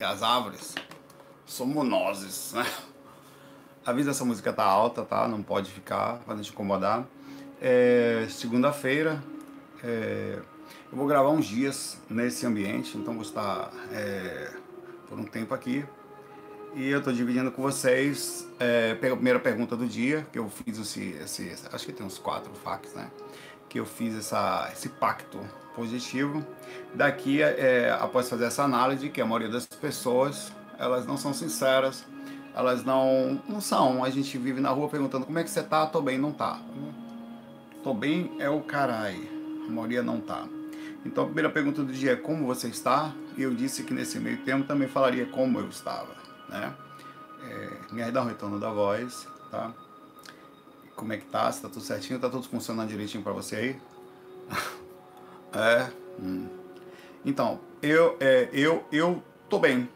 As árvores somos nós, né? Avisa essa música tá alta, tá? Não pode ficar, pra não te incomodar. É, Segunda-feira, é, eu vou gravar uns dias nesse ambiente, então vou estar é, por um tempo aqui. E eu estou dividindo com vocês é, a primeira pergunta do dia, que eu fiz esse, esse acho que tem uns quatro fax, né? Que eu fiz essa, esse pacto positivo. Daqui, é, após fazer essa análise, que a maioria das pessoas, elas não são sinceras, elas não, não são. A gente vive na rua perguntando como é que você tá, tô bem, não tá. Tô bem é o carai, a maioria não tá. Então a primeira pergunta do dia é como você está? E eu disse que nesse meio tempo também falaria como eu estava né? É, me ajuda um retorno da voz, tá? Como é que tá? Se tá tudo certinho? Tá tudo funcionando direitinho para você aí? é. Hum. Então, eu, é, eu, eu tô bem.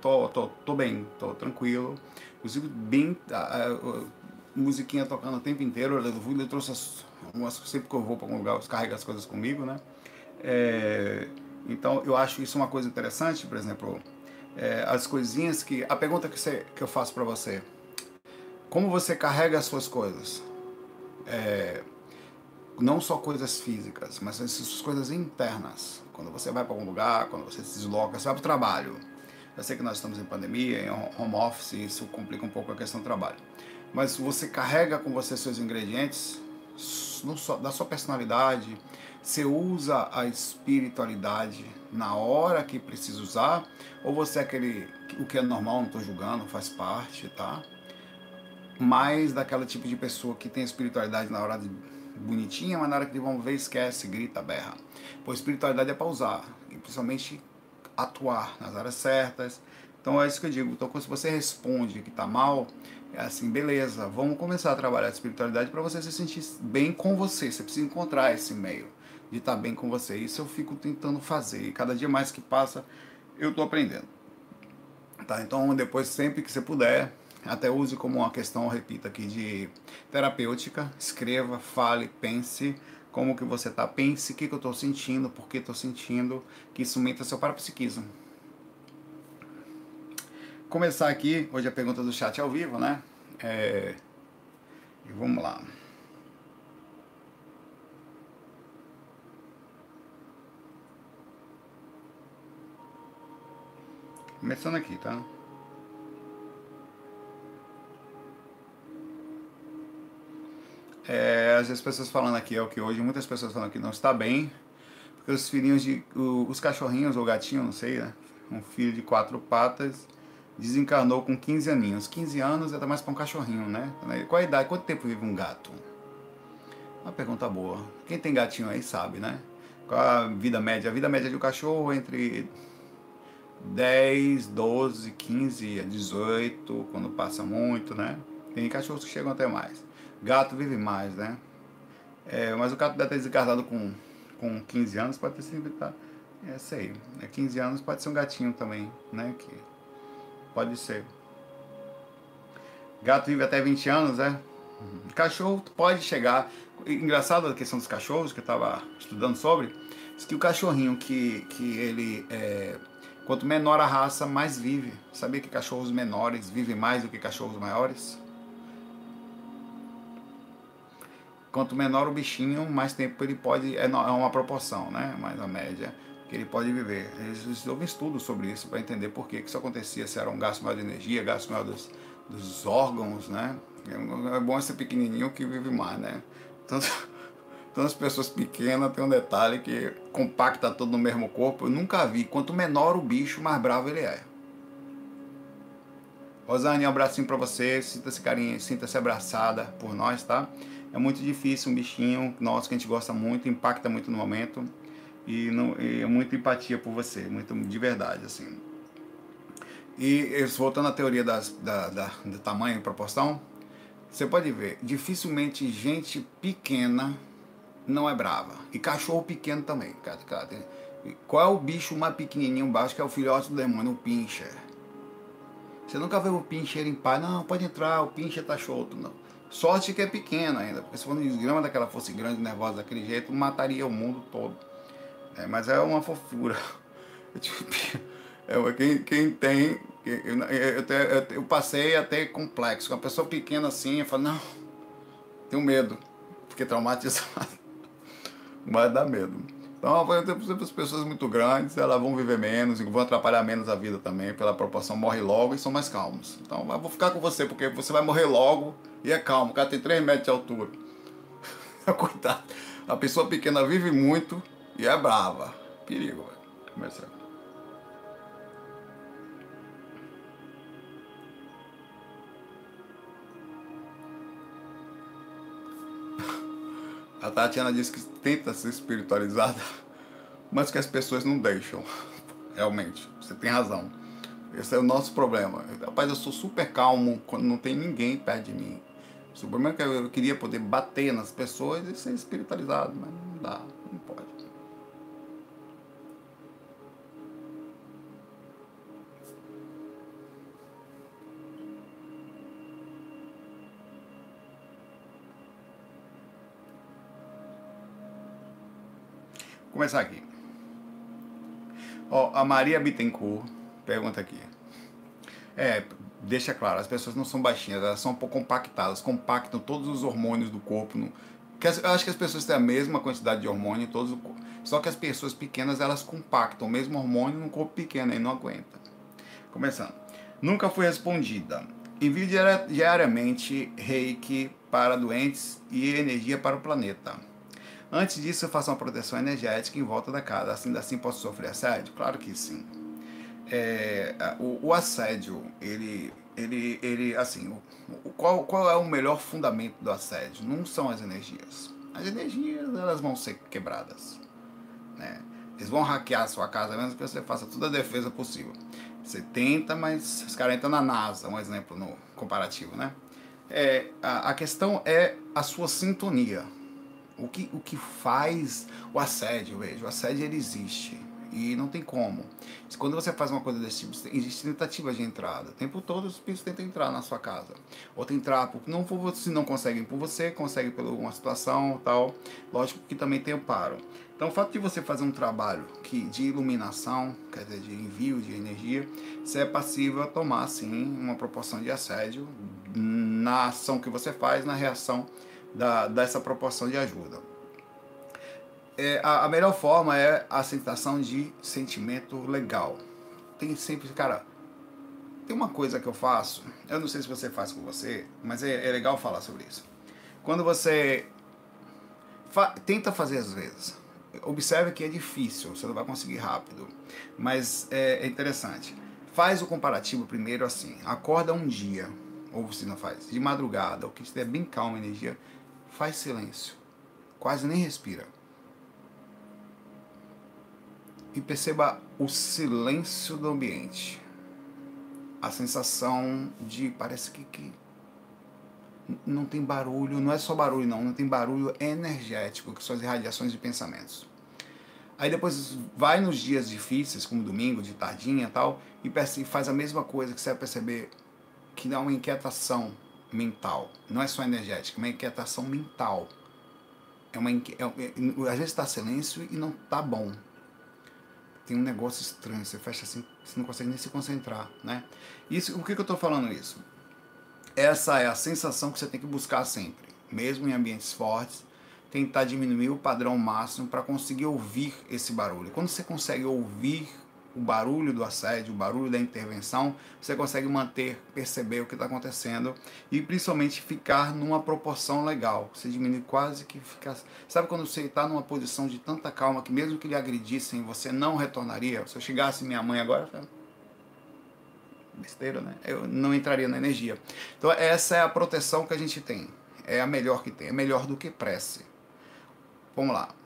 Tô, tô, tô bem, tô tranquilo. Inclusive, bem. A, musiquinha tocando o tempo inteiro. Eu, eu trouxe as, umas, sempre que eu vou para algum lugar, eu carrego as coisas comigo, né? É, então, eu acho isso uma coisa interessante, por exemplo é, as coisinhas que. A pergunta que, você, que eu faço para você: como você carrega as suas coisas? É, não só coisas físicas, mas as coisas internas. Quando você vai para algum lugar, quando você se desloca, você vai para o trabalho. Eu sei que nós estamos em pandemia, em home office, isso complica um pouco a questão do trabalho. Mas você carrega com você seus ingredientes da sua personalidade, você usa a espiritualidade na hora que precisa usar, ou você é aquele, o que é normal, não estou julgando, faz parte, tá? Mais daquela tipo de pessoa que tem espiritualidade na hora de bonitinha, mas na hora que vão ver, esquece, grita, berra. Pois espiritualidade é para usar, e principalmente atuar nas áreas certas. Então é isso que eu digo. Então, se você responde que está mal, é assim, beleza, vamos começar a trabalhar a espiritualidade para você se sentir bem com você. Você precisa encontrar esse meio de estar tá bem com você. Isso eu fico tentando fazer. E cada dia mais que passa, eu estou aprendendo. Tá? Então, depois, sempre que você puder, até use como uma questão, repita aqui, de terapêutica. Escreva, fale, pense como que você está. Pense o que, que eu estou sentindo, por que estou sentindo, que isso aumenta seu parapsiquismo. Começar aqui, hoje a pergunta do chat ao vivo, né? É... E vamos lá. Começando aqui, tá? É, às vezes pessoas falando aqui é o que hoje muitas pessoas falam que não está bem, porque os filhinhos de os cachorrinhos ou gatinho, não sei, né? Um filho de quatro patas desencarnou com 15 aninhos. 15 anos é até mais para um cachorrinho, né? Qual a idade? Quanto tempo vive um gato? Uma pergunta boa. Quem tem gatinho aí sabe, né? Qual a vida média? A vida média de um cachorro entre 10, 12, 15, 18, quando passa muito, né? Tem cachorros que chegam até mais. Gato vive mais, né? É, mas o gato deve ter desencarnado com, com 15 anos, pode ter sido. Tá, é, sei. É 15 anos pode ser um gatinho também, né? Que pode ser. Gato vive até 20 anos, é? Cachorro pode chegar. Engraçado a questão dos cachorros, que eu estava estudando sobre, diz que o cachorrinho que, que ele é, Quanto menor a raça, mais vive. Sabia que cachorros menores vivem mais do que cachorros maiores? Quanto menor o bichinho, mais tempo ele pode. É, é uma proporção, né? Mais a média que ele pode viver. Eles houve estudos sobre isso para entender por que isso acontecia, se era um gasto maior de energia, gasto maior dos, dos órgãos, né? É, é bom ser pequenininho que vive mais, né? Então as pessoas pequenas tem um detalhe que compacta todo no mesmo corpo. Eu nunca vi. Quanto menor o bicho, mais bravo ele é. Rosane, um abracinho para você. Sinta-se carinho, sinta-se abraçada por nós, tá? É muito difícil um bichinho nosso que a gente gosta muito, impacta muito no momento. E, é muita empatia por você, muito de verdade, assim. E voltando à teoria das, da, da, do tamanho e proporção, você pode ver, dificilmente gente pequena não é brava. E cachorro pequeno também. Qual é o bicho mais pequenininho baixo que é o filhote do demônio? O pincher. Você nunca viu o pincher em paz? Não, pode entrar, o pincher tá solto. Não. Sorte que é pequeno ainda, porque se for um daquela fosse grande, nervosa daquele jeito, mataria o mundo todo. É, mas é uma fofura. É, quem, quem tem. Eu, eu, eu, eu passei até complexo. Com uma pessoa pequena assim, eu falo, não, tenho medo. Fiquei traumatizado. Mas dá medo. Então, por exemplo, as pessoas muito grandes, elas vão viver menos e vão atrapalhar menos a vida também, pela proporção, morre logo e são mais calmos. Então, eu vou ficar com você, porque você vai morrer logo e é calmo. O cara tem 3 metros de altura. Coitado. A pessoa pequena vive muito e é brava. Perigo, velho. A Tatiana disse que tenta ser espiritualizada, mas que as pessoas não deixam. Realmente, você tem razão. Esse é o nosso problema. Rapaz, eu sou super calmo quando não tem ninguém perto de mim. O problema é que eu queria poder bater nas pessoas e ser espiritualizado, mas não dá, começar aqui. Ó, a Maria Bittencourt pergunta aqui. É, deixa claro, as pessoas não são baixinhas, elas são um pouco compactadas, compactam todos os hormônios do corpo. No, eu acho que as pessoas têm a mesma quantidade de hormônio em todos o corpo. Só que as pessoas pequenas, elas compactam o mesmo hormônio no corpo pequeno e não aguenta. Começando. Nunca foi respondida. Envio diariamente reiki para doentes e energia para o planeta. Antes disso, eu faço uma proteção energética em volta da casa. Assim, assim posso sofrer assédio? Claro que sim é, o, o, assédio, ele, ele, ele assim, o, qual, qual é o melhor fundamento do assédio? Não são as energias. As energias, elas vão ser quebradas. Né? Eles vão hackear a sua casa, mesmo que você faça toda a defesa possível. Você tenta, mas os caras entram na NASA, um exemplo no comparativo, né? É, a, a questão é a sua sintonia. O que, o que faz o assédio, veja, o assédio ele existe e não tem como. Quando você faz uma coisa desse tipo, existe tentativa de entrada. O tempo todo os espíritos tentam entrar na sua casa. Ou entrar, porque não se não conseguem por você, conseguem por uma situação tal. Lógico que também tem o paro. Então o fato de você fazer um trabalho que, de iluminação, quer dizer, de envio de energia, você é passível a tomar, sim, uma proporção de assédio na ação que você faz, na reação da, dessa proporção de ajuda é, a, a, melhor forma é a sensação de sentimento legal. Tem sempre, cara, tem uma coisa que eu faço, eu não sei se você faz com você, mas é, é legal falar sobre isso. Quando você fa tenta fazer às vezes, observe que é difícil, você não vai conseguir rápido, mas é, é interessante. Faz o comparativo primeiro assim, acorda um dia, ou você não faz, de madrugada, ou que estiver bem calma a energia, faz silêncio, quase nem respira e perceba o silêncio do ambiente. A sensação de parece que, que não tem barulho, não é só barulho não, não tem barulho energético, que são as irradiações de pensamentos. Aí depois vai nos dias difíceis, como domingo, de tardinha e tal, e faz a mesma coisa que você vai perceber que dá uma inquietação mental. Não é só energética, é uma inquietação mental. É uma inqui... é, é, às vezes está silêncio e não está bom tem um negócio estranho, você fecha assim, você não consegue nem se concentrar, né? Isso, o que, que eu estou falando isso? Essa é a sensação que você tem que buscar sempre, mesmo em ambientes fortes, tentar diminuir o padrão máximo para conseguir ouvir esse barulho. Quando você consegue ouvir o barulho do assédio, o barulho da intervenção, você consegue manter, perceber o que está acontecendo e principalmente ficar numa proporção legal. Você diminui quase que fica. Sabe quando você está numa posição de tanta calma que mesmo que lhe agredissem, você não retornaria? Se eu chegasse minha mãe agora, besteira, né? Eu não entraria na energia. Então essa é a proteção que a gente tem. É a melhor que tem. É melhor do que prece. Vamos lá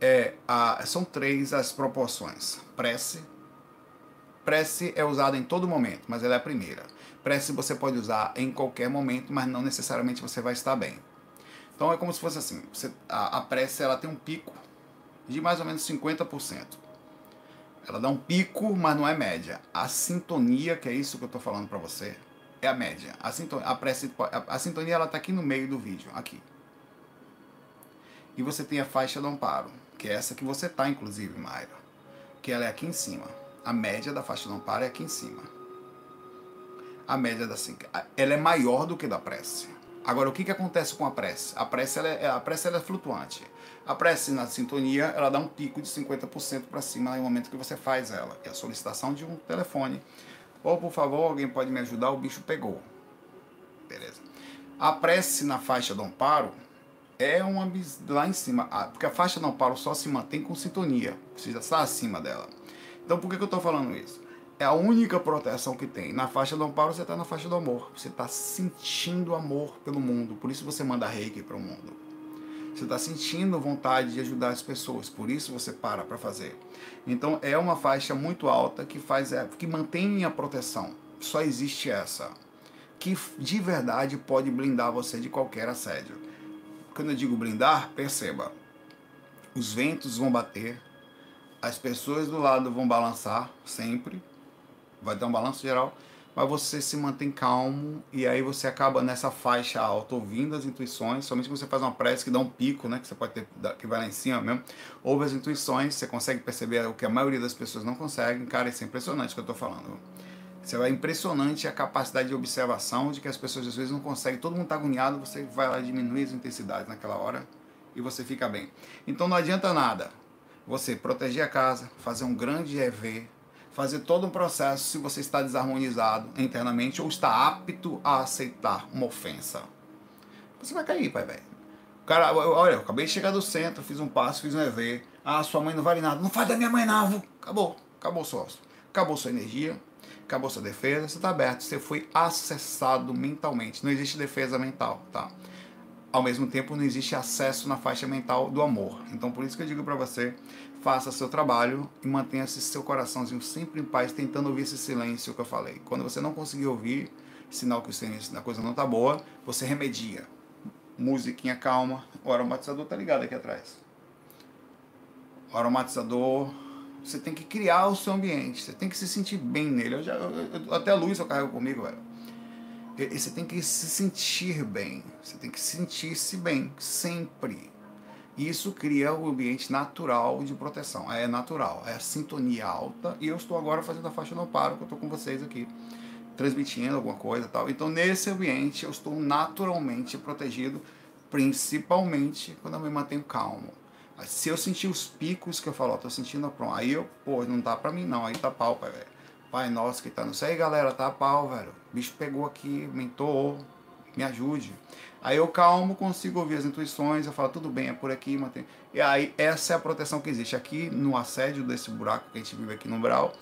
é a, são três as proporções. Prece. Prece é usada em todo momento, mas ela é a primeira. Prece você pode usar em qualquer momento, mas não necessariamente você vai estar bem. Então é como se fosse assim, você, a, a prece ela tem um pico de mais ou menos 50%. Ela dá um pico, mas não é média. A sintonia, que é isso que eu estou falando para você, é a média. A, sintonia, a, prece, a, a sintonia ela está aqui no meio do vídeo, aqui. E você tem a faixa do amparo que é essa que você tá, inclusive, Mayra. Que ela é aqui em cima. A média da faixa não para é aqui em cima. A média da ela é maior do que da prece. Agora, o que, que acontece com a prece? A prece, ela é, a prece ela é flutuante. A prece na sintonia, ela dá um pico de 50% para cima no momento que você faz ela. É a solicitação de um telefone. Ou, por favor, alguém pode me ajudar, o bicho pegou. Beleza. A prece na faixa do amparo é uma lá em cima, porque a faixa do amparo só se mantém com sintonia, você está acima dela. Então, por que, que eu estou falando isso? É a única proteção que tem. Na faixa do amparo, você está na faixa do amor. Você está sentindo amor pelo mundo. Por isso você manda reiki para o mundo. Você está sentindo vontade de ajudar as pessoas. Por isso você para para fazer. Então é uma faixa muito alta que faz é, que mantém a proteção. Só existe essa. Que de verdade pode blindar você de qualquer assédio. Quando eu digo blindar, perceba. Os ventos vão bater, as pessoas do lado vão balançar sempre vai dar um balanço geral, mas você se mantém calmo e aí você acaba nessa faixa alta ouvindo as intuições, somente quando você faz uma prece que dá um pico, né, que você pode ter, que vai lá em cima mesmo, ouve as intuições, você consegue perceber o que a maioria das pessoas não conseguem, cara, isso é impressionante o que eu estou falando. Você vai impressionante a capacidade de observação de que as pessoas às vezes não conseguem, todo mundo está agoniado, você vai lá diminuir as intensidades naquela hora e você fica bem. Então não adianta nada você proteger a casa, fazer um grande EV, fazer todo um processo se você está desarmonizado internamente ou está apto a aceitar uma ofensa. Você vai cair, pai velho. Cara, olha, eu acabei de chegar do centro, fiz um passo, fiz um EV. Ah, sua mãe não vale nada. Não faz da minha mãe, não. Acabou. Acabou sócio. Acabou sua energia. Acabou sua defesa. Você está aberto. Você foi acessado mentalmente. Não existe defesa mental, tá? Ao mesmo tempo, não existe acesso na faixa mental do amor. Então, por isso que eu digo para você, faça seu trabalho e mantenha -se seu coraçãozinho sempre em paz, tentando ouvir esse silêncio que eu falei. Quando você não conseguir ouvir, sinal que o silêncio da coisa não tá boa, você remedia. Musiquinha calma, o aromatizador tá ligado aqui atrás. O aromatizador, você tem que criar o seu ambiente, você tem que se sentir bem nele. Eu já, eu, eu, até a luz eu carrego comigo, velho. E, você tem que se sentir bem, você tem que sentir-se bem, sempre isso cria o um ambiente natural de proteção. É natural, é a sintonia alta. E eu estou agora fazendo a faixa do amparo, que eu estou com vocês aqui, transmitindo alguma coisa tal. Então, nesse ambiente, eu estou naturalmente protegido, principalmente quando eu me mantenho calmo. Se eu sentir os picos que eu falo, ó, tô sentindo a pronto, aí eu, pô, não dá pra mim não, aí tá pau, pai, velho. Pai nosso que tá no céu, aí galera, tá pau, velho. O bicho pegou aqui, mentou, me ajude. Aí eu calmo, consigo ouvir as intuições, eu falo, tudo bem, é por aqui, mantém. E aí essa é a proteção que existe. Aqui no assédio desse buraco que a gente vive aqui no Brau,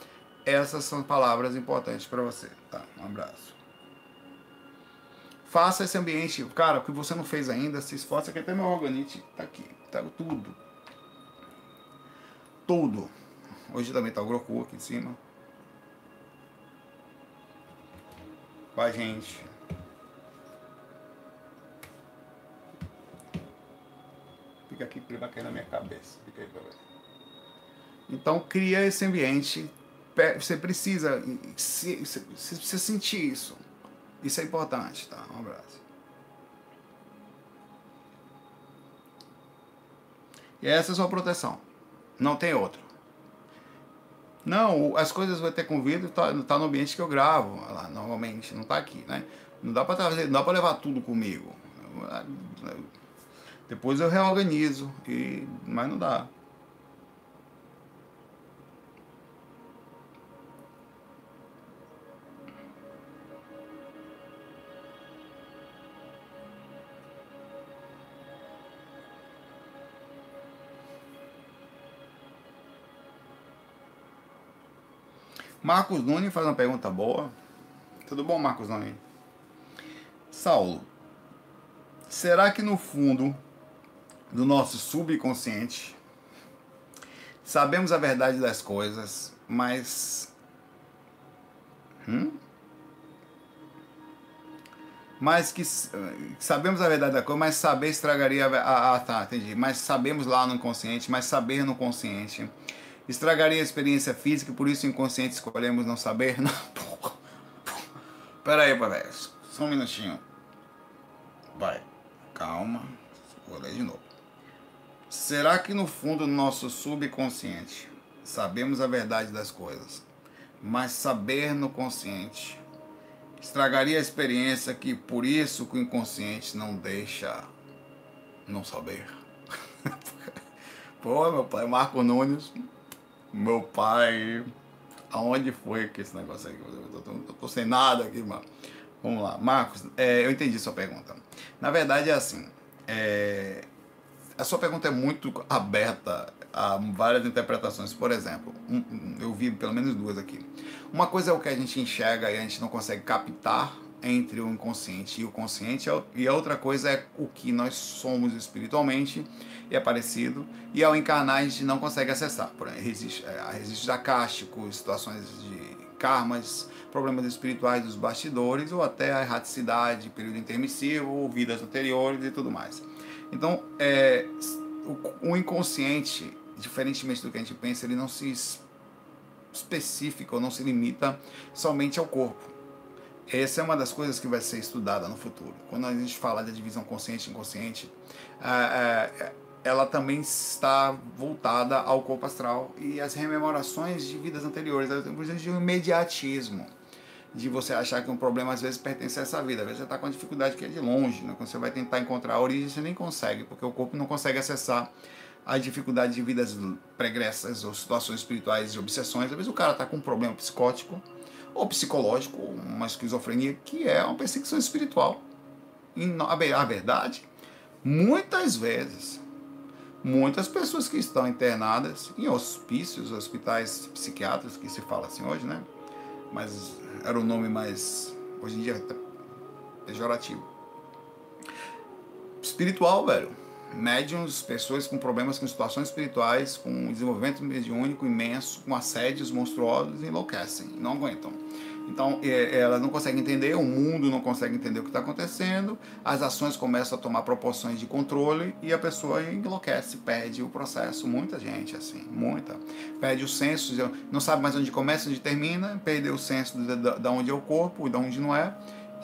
essas são palavras importantes para você. Tá, um abraço. Faça esse ambiente, cara, o que você não fez ainda, se esforce, aqui até meu organite tá aqui, tá tudo. Tudo. Hoje também tá o Groku aqui em cima. Com a gente. fica aqui vai cair na minha cabeça. Fica aí ver. Então cria esse ambiente. Você precisa se, se, se sentir isso. Isso é importante, tá? Um abraço. E essa é a sua proteção. Não tem outra. Não, as coisas vão ter convívio, tá, tá no ambiente que eu gravo, lá, normalmente, não tá aqui, né? Não dá para trazer, não dá para levar tudo comigo. Depois eu reorganizo, e, mas não dá. Marcos Nunes faz uma pergunta boa. Tudo bom, Marcos Nunes? Saulo, será que no fundo do nosso subconsciente. Sabemos a verdade das coisas, mas. Hum? Mas que sabemos a verdade da coisa, mas saber estragaria a. Ah, tá, entendi. Mas sabemos lá no inconsciente, mas saber no consciente estragaria a experiência física, por isso inconsciente escolhemos não saber. Não. Pera aí, pai, só um minutinho. Vai, calma, vou ler de novo. Será que no fundo do nosso subconsciente sabemos a verdade das coisas, mas saber no consciente estragaria a experiência que por isso que o inconsciente não deixa não saber. Pô, meu pai Marco Nunes, meu pai, aonde foi que esse negócio aí? Eu tô, tô, sem nada aqui, mano. Vamos lá, Marcos, é, eu entendi sua pergunta. Na verdade é assim, é, a sua pergunta é muito aberta a várias interpretações. Por exemplo, um, eu vi pelo menos duas aqui. Uma coisa é o que a gente enxerga e a gente não consegue captar entre o inconsciente e o consciente, e a outra coisa é o que nós somos espiritualmente e é parecido, e ao encarnar a gente não consegue acessar. Por exemplo, é, registros acásticos, situações de karmas, problemas espirituais dos bastidores, ou até a erraticidade, período intermissivo, vidas anteriores e tudo mais. Então, é, o, o inconsciente, diferentemente do que a gente pensa, ele não se especifica ou não se limita somente ao corpo. Essa é uma das coisas que vai ser estudada no futuro. Quando a gente fala da divisão consciente e inconsciente, ela também está voltada ao corpo astral e às rememorações de vidas anteriores, por exemplo, de um imediatismo, de você achar que um problema às vezes pertence a essa vida, às vezes você está com uma dificuldade que é de longe, né? quando você vai tentar encontrar a origem, você nem consegue, porque o corpo não consegue acessar a dificuldade de vidas pregressas ou situações espirituais de obsessões. Às vezes o cara está com um problema psicótico ou psicológico, uma esquizofrenia, que é uma perseguição espiritual. E a verdade, muitas vezes, muitas pessoas que estão internadas em hospícios, hospitais psiquiátricos, que se fala assim hoje, né? Mas era o nome mais, hoje em dia, é pejorativo. Espiritual, velho. Médiums, pessoas com problemas com situações espirituais, com desenvolvimento mediúnico imenso, com assédios monstruosos, enlouquecem, não aguentam. Então, é, ela não consegue entender, o mundo não consegue entender o que está acontecendo, as ações começam a tomar proporções de controle e a pessoa enlouquece, perde o processo. Muita gente, assim, muita. Perde o senso, não sabe mais onde começa, onde termina, perdeu o senso de onde é o corpo e de onde não é,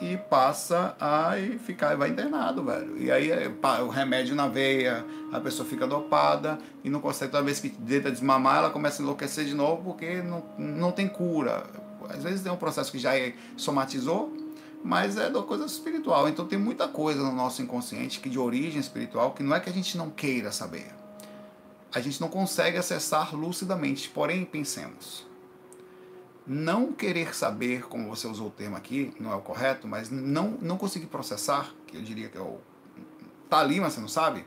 e passa a ficar, vai internado, velho. E aí é, o remédio na veia, a pessoa fica dopada e não consegue, toda vez que tenta desmamar, ela começa a enlouquecer de novo porque não, não tem cura às vezes é um processo que já é, somatizou, mas é da coisa espiritual. Então tem muita coisa no nosso inconsciente que de origem espiritual que não é que a gente não queira saber. A gente não consegue acessar lucidamente, porém pensemos. Não querer saber, como você usou o termo aqui, não é o correto, mas não, não conseguir processar, que eu diria que é o. tá ali, mas você não sabe,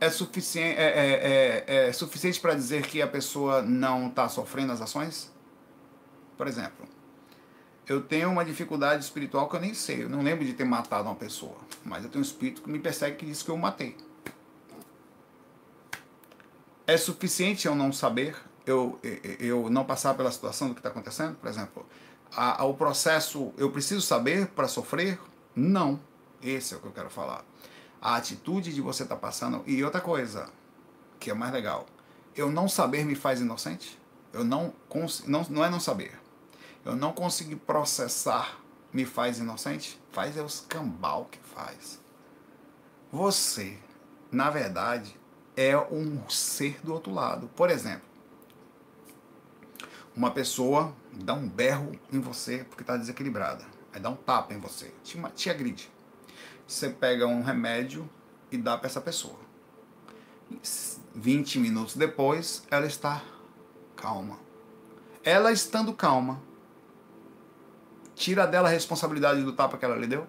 é suficiente, é, é, é, é suficiente para dizer que a pessoa não está sofrendo as ações? Por exemplo, eu tenho uma dificuldade espiritual que eu nem sei. Eu não lembro de ter matado uma pessoa. Mas eu tenho um espírito que me persegue que diz que eu matei. É suficiente eu não saber, eu, eu não passar pela situação do que está acontecendo? Por exemplo, a, a, o processo, eu preciso saber para sofrer? Não. Esse é o que eu quero falar. A atitude de você estar tá passando. E outra coisa, que é mais legal. Eu não saber me faz inocente? Eu não, não, não é não saber eu não consegui processar, me faz inocente? Faz é os cambal que faz. Você, na verdade, é um ser do outro lado. Por exemplo, uma pessoa dá um berro em você porque está desequilibrada. Aí dá um tapa em você, te, te agride. Você pega um remédio e dá para essa pessoa. 20 minutos depois, ela está calma. Ela estando calma, tira dela a responsabilidade do tapa que ela lhe deu?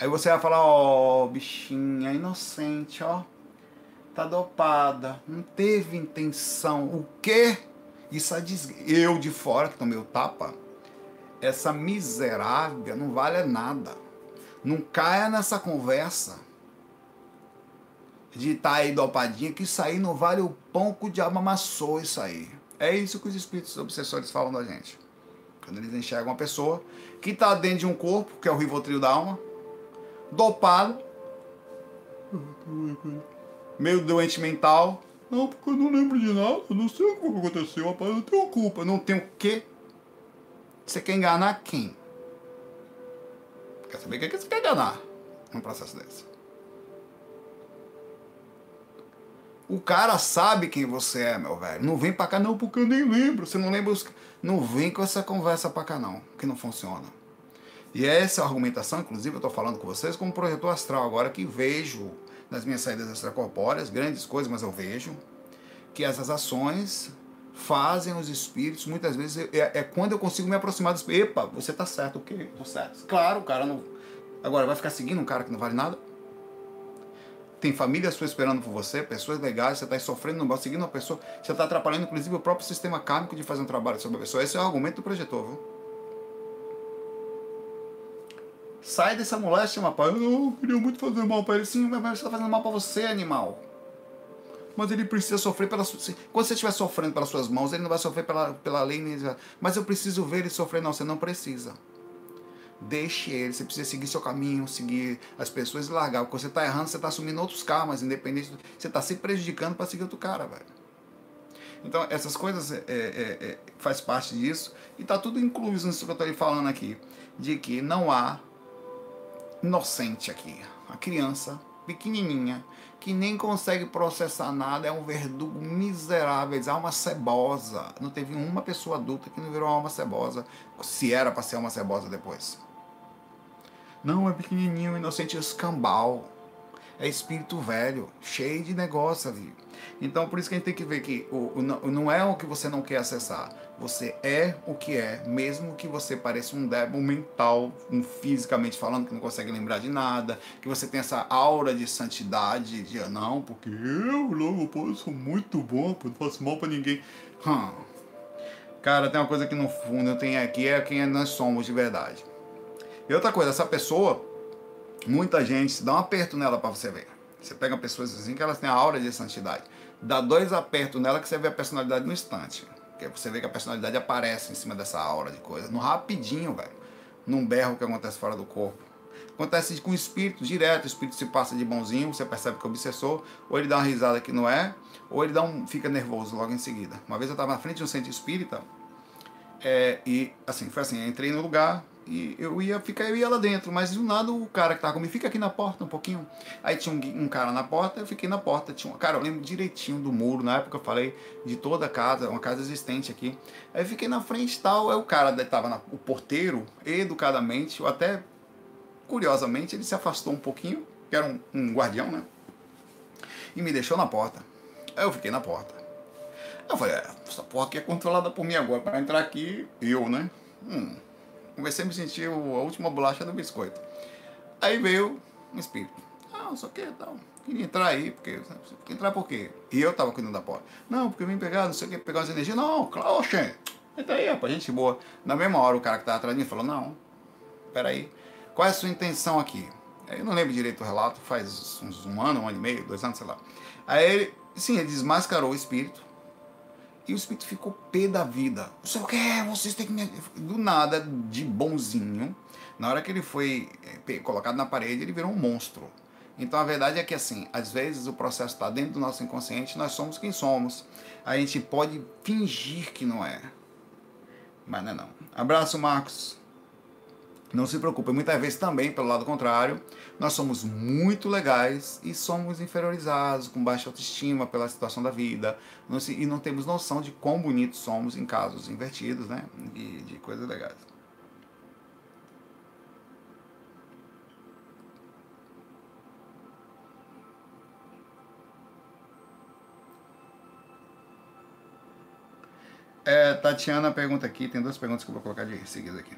Aí você vai falar, ó, oh, bichinha, inocente, ó. Tá dopada, não teve intenção. O quê? Isso é des... Eu de fora que tomei o tapa. Essa miserável não vale nada. Não caia nessa conversa de estar tá aí dopadinha, que isso aí não vale o pão que o diabo amassou isso aí. É isso que os espíritos obsessores falam da gente. Quando eles enxergam uma pessoa que está dentro de um corpo, que é o rivotril da alma, dopado, meio doente mental. Não, porque eu não lembro de nada, eu não sei o que aconteceu, rapaz, eu não tenho culpa. Não tem o quê? Você quer enganar quem? Quer saber o que você quer enganar num processo desse? O cara sabe quem você é, meu velho. Não vem pra cá, não, porque eu nem lembro. Você não lembra os. Não vem com essa conversa pra cá, não, que não funciona. E essa argumentação, inclusive, eu estou falando com vocês como projetor astral agora que vejo nas minhas saídas extracorpóreas grandes coisas, mas eu vejo que essas ações fazem os espíritos, muitas vezes, é, é quando eu consigo me aproximar dos Epa, você tá certo, o quê? Tô certo. Claro, o cara não. Agora, vai ficar seguindo um cara que não vale nada? Tem família sua esperando por você, pessoas legais, você está sofrendo, não seguindo uma pessoa, você está atrapalhando, inclusive, o próprio sistema kármico de fazer um trabalho sobre a pessoa. Esse é o argumento do projetor, viu? Sai dessa moléstia, rapaz. Eu queria muito fazer mal para ele. Sim, mas você está fazendo mal para você, animal. Mas ele precisa sofrer pela quando você estiver sofrendo pelas suas mãos ele não vai sofrer pela, pela lei mas eu preciso ver ele sofrer. Não você não precisa. Deixe ele. Você precisa seguir seu caminho seguir as pessoas e largar. Porque você está errando você está assumindo outros karmas independente você está se prejudicando para seguir outro cara velho. Então essas coisas é, é, é, faz parte disso. E está tudo incluso nisso que eu estou falando aqui. De que não há inocente aqui a criança pequenininha que nem consegue processar nada, é um verdugo miserável, é alma cebosa. Não teve uma pessoa adulta que não virou alma cebosa, se era para ser alma cebosa depois. Não, é pequenininho, inocente, escambau. É espírito velho, cheio de negócio ali. Então, por isso que a gente tem que ver que o, o, não é o que você não quer acessar. Você é o que é, mesmo que você pareça um débil mental, um fisicamente falando, que não consegue lembrar de nada, que você tem essa aura de santidade, de ah, não, porque eu, não, eu sou muito bom, não faço mal para ninguém. Hum. Cara, tem uma coisa que no fundo tem aqui, é quem nós somos de verdade. E outra coisa, essa pessoa, muita gente, dá um aperto nela para você ver. Você pega pessoas assim que elas têm a aura de santidade. Dá dois apertos nela que você vê a personalidade no instante. Que você vê que a personalidade aparece em cima dessa aura de coisa. No rapidinho, velho. Num berro que acontece fora do corpo. Acontece com o espírito, direto. O espírito se passa de bonzinho, você percebe que é obsessor. Ou ele dá uma risada que não é. Ou ele dá um, fica nervoso logo em seguida. Uma vez eu estava na frente de um centro espírita. É, e assim, foi assim, entrei no lugar, e eu ia ficar, eu ia lá dentro, mas do nada o cara que tava comigo, fica aqui na porta um pouquinho. Aí tinha um, um, cara na porta, eu fiquei na porta. Tinha um, cara, eu lembro direitinho do muro, na época eu falei de toda a casa, uma casa existente aqui. Aí eu fiquei na frente e tal, aí o cara tava na, o porteiro, educadamente, ou até curiosamente, ele se afastou um pouquinho, que era um, um guardião, né? E me deixou na porta. Aí eu fiquei na porta. Eu falei, é, essa porta aqui é controlada por mim agora, para entrar aqui, eu, né? Hum comecei a me sentir a última bolacha do biscoito. Aí veio um espírito. Ah, não sei o que tal. Queria entrar aí, porque. Entrar por quê? E eu tava cuidando da porta. Não, porque eu vim pegar, não sei o que, pegar as energias. Não, claro, oxê. Entra aí, rapaz, gente boa. Na mesma hora o cara que tava atrás de mim falou, não, peraí. Qual é a sua intenção aqui? Eu não lembro direito o relato, faz uns um ano, um ano e meio, dois anos, sei lá. Aí ele, sim, ele desmascarou o espírito e o espírito ficou pé da vida. Não sei o que, vocês têm que me. Do nada, de bonzinho, na hora que ele foi eh, colocado na parede, ele virou um monstro. Então a verdade é que assim, às vezes o processo está dentro do nosso inconsciente, nós somos quem somos. A gente pode fingir que não é. Mas não é não. Abraço, Marcos. Não se preocupe, muitas vezes também, pelo lado contrário, nós somos muito legais e somos inferiorizados, com baixa autoestima pela situação da vida, e não temos noção de quão bonitos somos em casos invertidos, né? E de coisas legais. É, Tatiana pergunta aqui, tem duas perguntas que eu vou colocar de seguida aqui.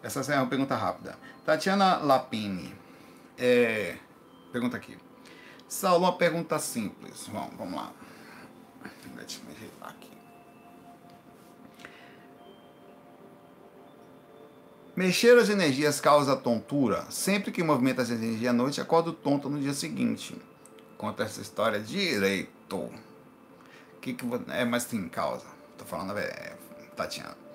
Essa é uma pergunta rápida. Tatiana Lapini é, pergunta aqui. Saulo, uma pergunta simples. Vamos, vamos lá. Deixa eu ajeitar aqui. Mexer as energias causa tontura. Sempre que movimenta as energias à noite, acordo tonto no dia seguinte. Conta essa história direito. Que que é, mas sim, causa. Tô falando é, Tatiana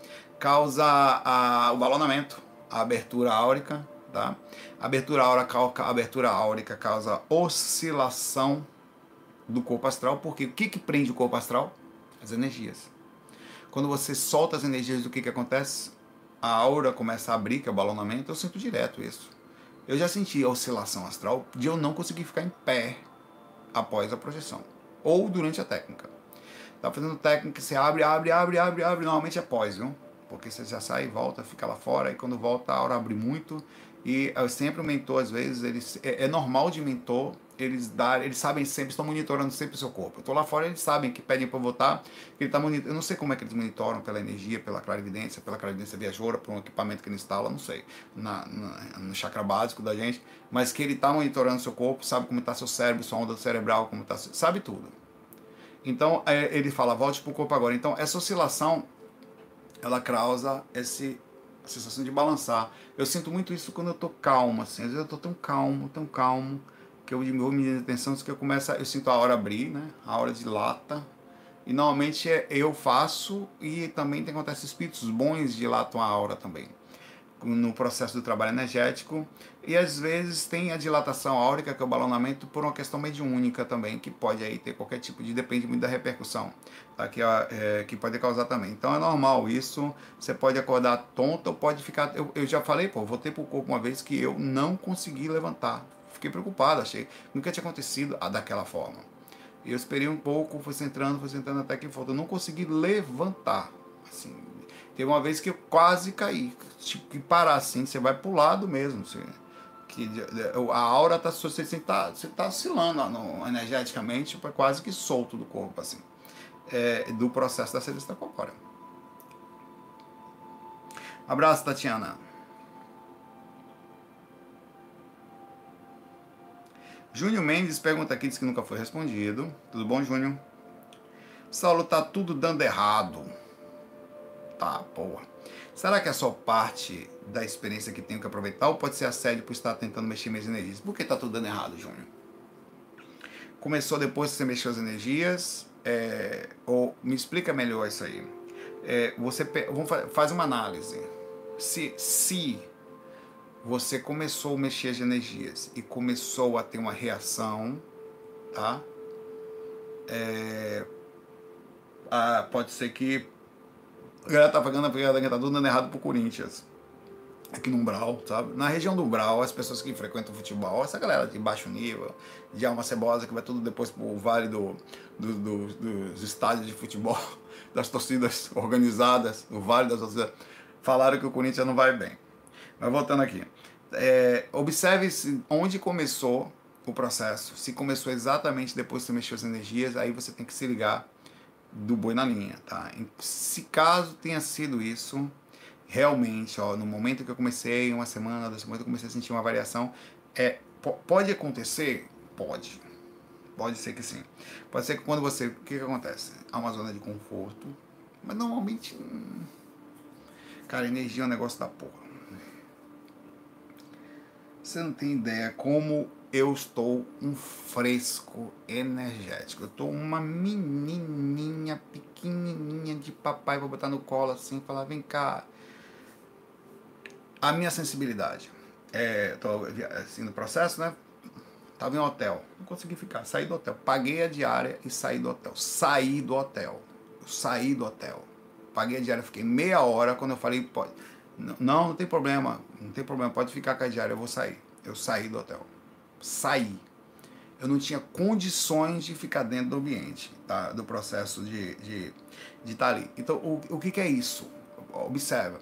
causa a, o balonamento, a abertura áurica, tá? Abertura áurica, a abertura áurica causa oscilação do corpo astral, porque o que, que prende o corpo astral? As energias. Quando você solta as energias, o que, que acontece? A aura começa a abrir, que é o balonamento, eu sinto direto isso. Eu já senti a oscilação astral de eu não conseguir ficar em pé após a projeção. ou durante a técnica. Tá fazendo técnica, você abre, abre, abre, abre, abre, normalmente é pós, viu? Porque você já sai e volta, fica lá fora, e quando volta a hora abre muito. E eu sempre o mentor, às vezes, eles, é, é normal de mentor eles dar, eles sabem sempre, estão monitorando sempre o seu corpo. Eu estou lá fora, eles sabem que pedem para votar, que ele está monitorando. Eu não sei como é que eles monitoram pela energia, pela clarividência, pela clarividência viajoura, por um equipamento que ele instala, não sei, na, na, no chakra básico da gente, mas que ele está monitorando seu corpo, sabe como está seu cérebro, sua onda cerebral, como está, sabe tudo. Então é, ele fala, volte para o corpo agora. Então essa oscilação, ela causa esse sensação de balançar. Eu sinto muito isso quando eu tô calmo, assim. Às vezes eu tô tão calmo, tão calmo que eu vou me atenção que eu começo, eu sinto a hora abrir, né? A hora dilata. E normalmente é, eu faço e também tem acontece espíritos bons dilatam a aura também no processo do trabalho energético e às vezes tem a dilatação áurica, que é o balonamento, por uma questão mediúnica também, que pode aí ter qualquer tipo de, depende muito da repercussão, tá? que, é, que pode causar também. Então é normal isso, você pode acordar tonto ou pode ficar, eu, eu já falei, pô, voltei pro corpo uma vez que eu não consegui levantar, fiquei preocupado, achei nunca tinha acontecido daquela forma. Eu esperei um pouco, fui centrando, fui centrando até que falta. Eu não consegui levantar. Assim, teve uma vez que eu quase caí. Tipo, que parar assim, você vai pro lado mesmo. Assim, que a aura tá, você está você tá oscilando no, energeticamente, tipo, é quase que solto do corpo, assim. É, do processo da celesta corpórea. Abraço, Tatiana. Júnior Mendes pergunta aqui, diz que nunca foi respondido. Tudo bom, Júnior? Saulo, tá tudo dando errado. Tá, boa. Será que é só parte da experiência que tenho que aproveitar ou pode ser assédio por estar tentando mexer minhas energias? Por que tá tudo dando errado, Júnior? Começou depois que você mexeu as energias? É, ou me explica melhor isso aí. É, você vamos faz uma análise. Se, se você começou a mexer as energias e começou a ter uma reação, tá? É, ah, pode ser que a galera tá pagando a galera tá dando errado pro Corinthians. Aqui no Umbral, sabe? Na região do Umbral, as pessoas que frequentam futebol, essa galera de baixo nível, de alma cebosa, que vai tudo depois pro vale do, do, do, dos estádios de futebol, das torcidas organizadas, o vale das torcidas, falaram que o Corinthians não vai bem. Mas voltando aqui. É, observe onde começou o processo. Se começou exatamente depois que você mexeu as energias, aí você tem que se ligar do boi na linha, tá? Se caso tenha sido isso, realmente, ó, no momento que eu comecei, uma semana, duas semanas, eu comecei a sentir uma variação, é, pode acontecer? Pode. Pode ser que sim. Pode ser que quando você. O que, que acontece? Há uma zona de conforto, mas normalmente. Hum, cara, energia é um negócio da porra. Você não tem ideia como eu estou um fresco energético. Eu estou uma menininha pequenininha de papai, vou botar no colo assim falar: vem cá. A minha sensibilidade. É, assim no processo, né? Tava em um hotel, não consegui ficar. Saí do hotel, paguei a diária e saí do hotel. Saí do hotel. Eu saí do hotel. Paguei a diária, fiquei meia hora quando eu falei: pode não, não tem problema, não tem problema, pode ficar com a diária, eu vou sair. Eu saí do hotel. Saí. Eu não tinha condições de ficar dentro do ambiente, tá? do processo de estar de, de tá ali. Então, o, o que, que é isso? Observa.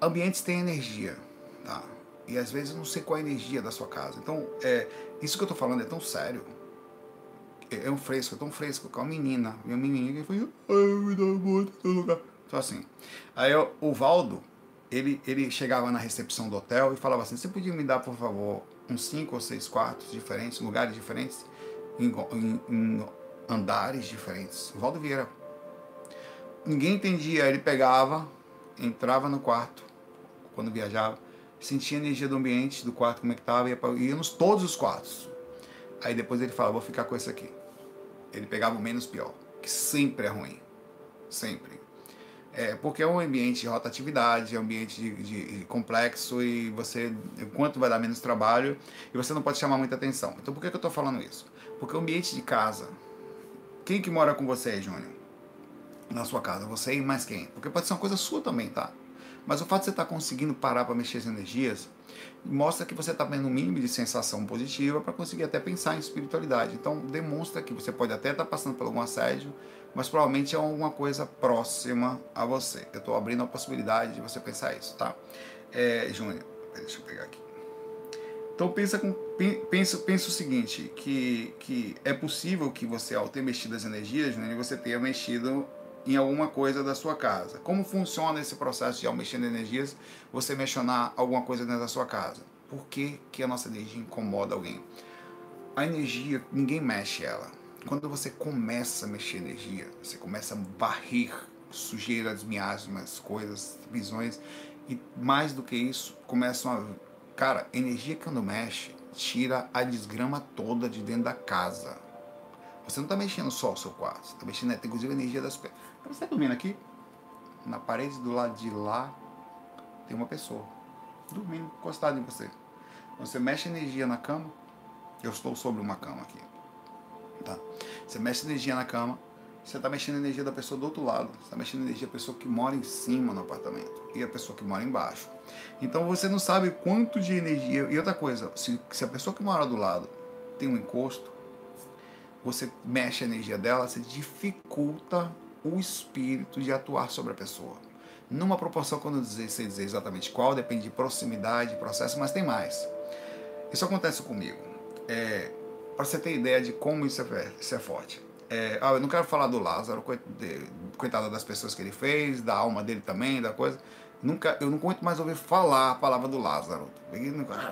Ambientes têm energia, tá? E às vezes eu não sei qual é a energia da sua casa. Então, é, isso que eu tô falando é tão sério. É, é um fresco, é tão fresco. Com a menina. Minha menina que foi. Ai, me dá muito lugar. Então, assim. Aí eu, o Valdo, ele, ele chegava na recepção do hotel e falava assim: Você podia me dar, por favor, uns cinco ou seis quartos diferentes, lugares diferentes, em, em, em andares diferentes? Valdo Vieira. Ninguém entendia. Ele pegava, entrava no quarto, quando viajava, sentia a energia do ambiente, do quarto, como é que estava, ia, ia nos todos os quartos. Aí depois ele falava: Vou ficar com esse aqui. Ele pegava o menos pior, que sempre é ruim. Sempre. É, porque é um ambiente de rotatividade, é um ambiente de, de, de, complexo e você, enquanto vai dar menos trabalho, e você não pode chamar muita atenção. Então por que, que eu estou falando isso? Porque o ambiente de casa, quem que mora com você, Júnior? Na sua casa, você e mais quem? Porque pode ser uma coisa sua também, tá? Mas o fato de você estar tá conseguindo parar para mexer as energias, mostra que você está tendo um mínimo de sensação positiva para conseguir até pensar em espiritualidade. Então, demonstra que você pode até estar tá passando por algum assédio, mas provavelmente é alguma coisa próxima a você. Eu estou abrindo a possibilidade de você pensar isso, tá? É, Júnior, deixa eu pegar aqui. Então pensa, com, pensa, pensa o seguinte, que, que é possível que você, ao ter mexido as energias, Júnior, você tenha mexido em alguma coisa da sua casa. Como funciona esse processo de ao mexer energias, você mencionar alguma coisa dentro da sua casa? Por que, que a nossa energia incomoda alguém? A energia, ninguém mexe ela. Quando você começa a mexer energia, você começa a varrer sujeiras, miasmas, coisas, visões, e mais do que isso, começam a. Cara, energia quando mexe, tira a desgrama toda de dentro da casa. Você não está mexendo só o seu quarto, você está mexendo, né, inclusive a energia das pessoas. Você está dormindo aqui? Na parede do lado de lá tem uma pessoa dormindo encostado em você. Você mexe energia na cama. Eu estou sobre uma cama aqui. Tá? Você mexe energia na cama. Você está mexendo energia da pessoa do outro lado. Você está mexendo energia da pessoa que mora em cima no apartamento. E a pessoa que mora embaixo. Então você não sabe quanto de energia. E outra coisa, se, se a pessoa que mora do lado tem um encosto, você mexe a energia dela, você dificulta o espírito de atuar sobre a pessoa. Numa proporção, quando eu dizer, sei dizer exatamente qual, depende de proximidade, processo, mas tem mais. Isso acontece comigo. É, Para você ter ideia de como isso é, isso é forte. É, ah, eu não quero falar do Lázaro, coitada das pessoas que ele fez, da alma dele também, da coisa. Nunca, eu não aguento mais ouvir falar a palavra do Lázaro.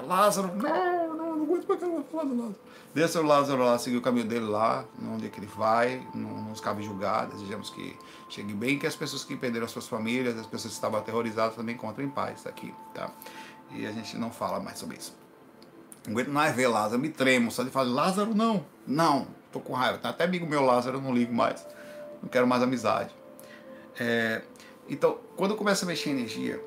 Lázaro, não, não, não aguento mais falar do Lázaro. Deixa o Lázaro lá seguir o caminho dele lá, onde é que ele vai, não nos cabe julgar, desejamos que chegue bem, que as pessoas que perderam as suas famílias, as pessoas que estavam aterrorizadas também encontrem paz aqui, tá? E a gente não fala mais sobre isso. Não aguento mais ver Lázaro, me tremo, só de falar, Lázaro não, não, tô com raiva, tá até amigo meu Lázaro, eu não ligo mais, não quero mais amizade. É, então, quando começa a mexer em energia,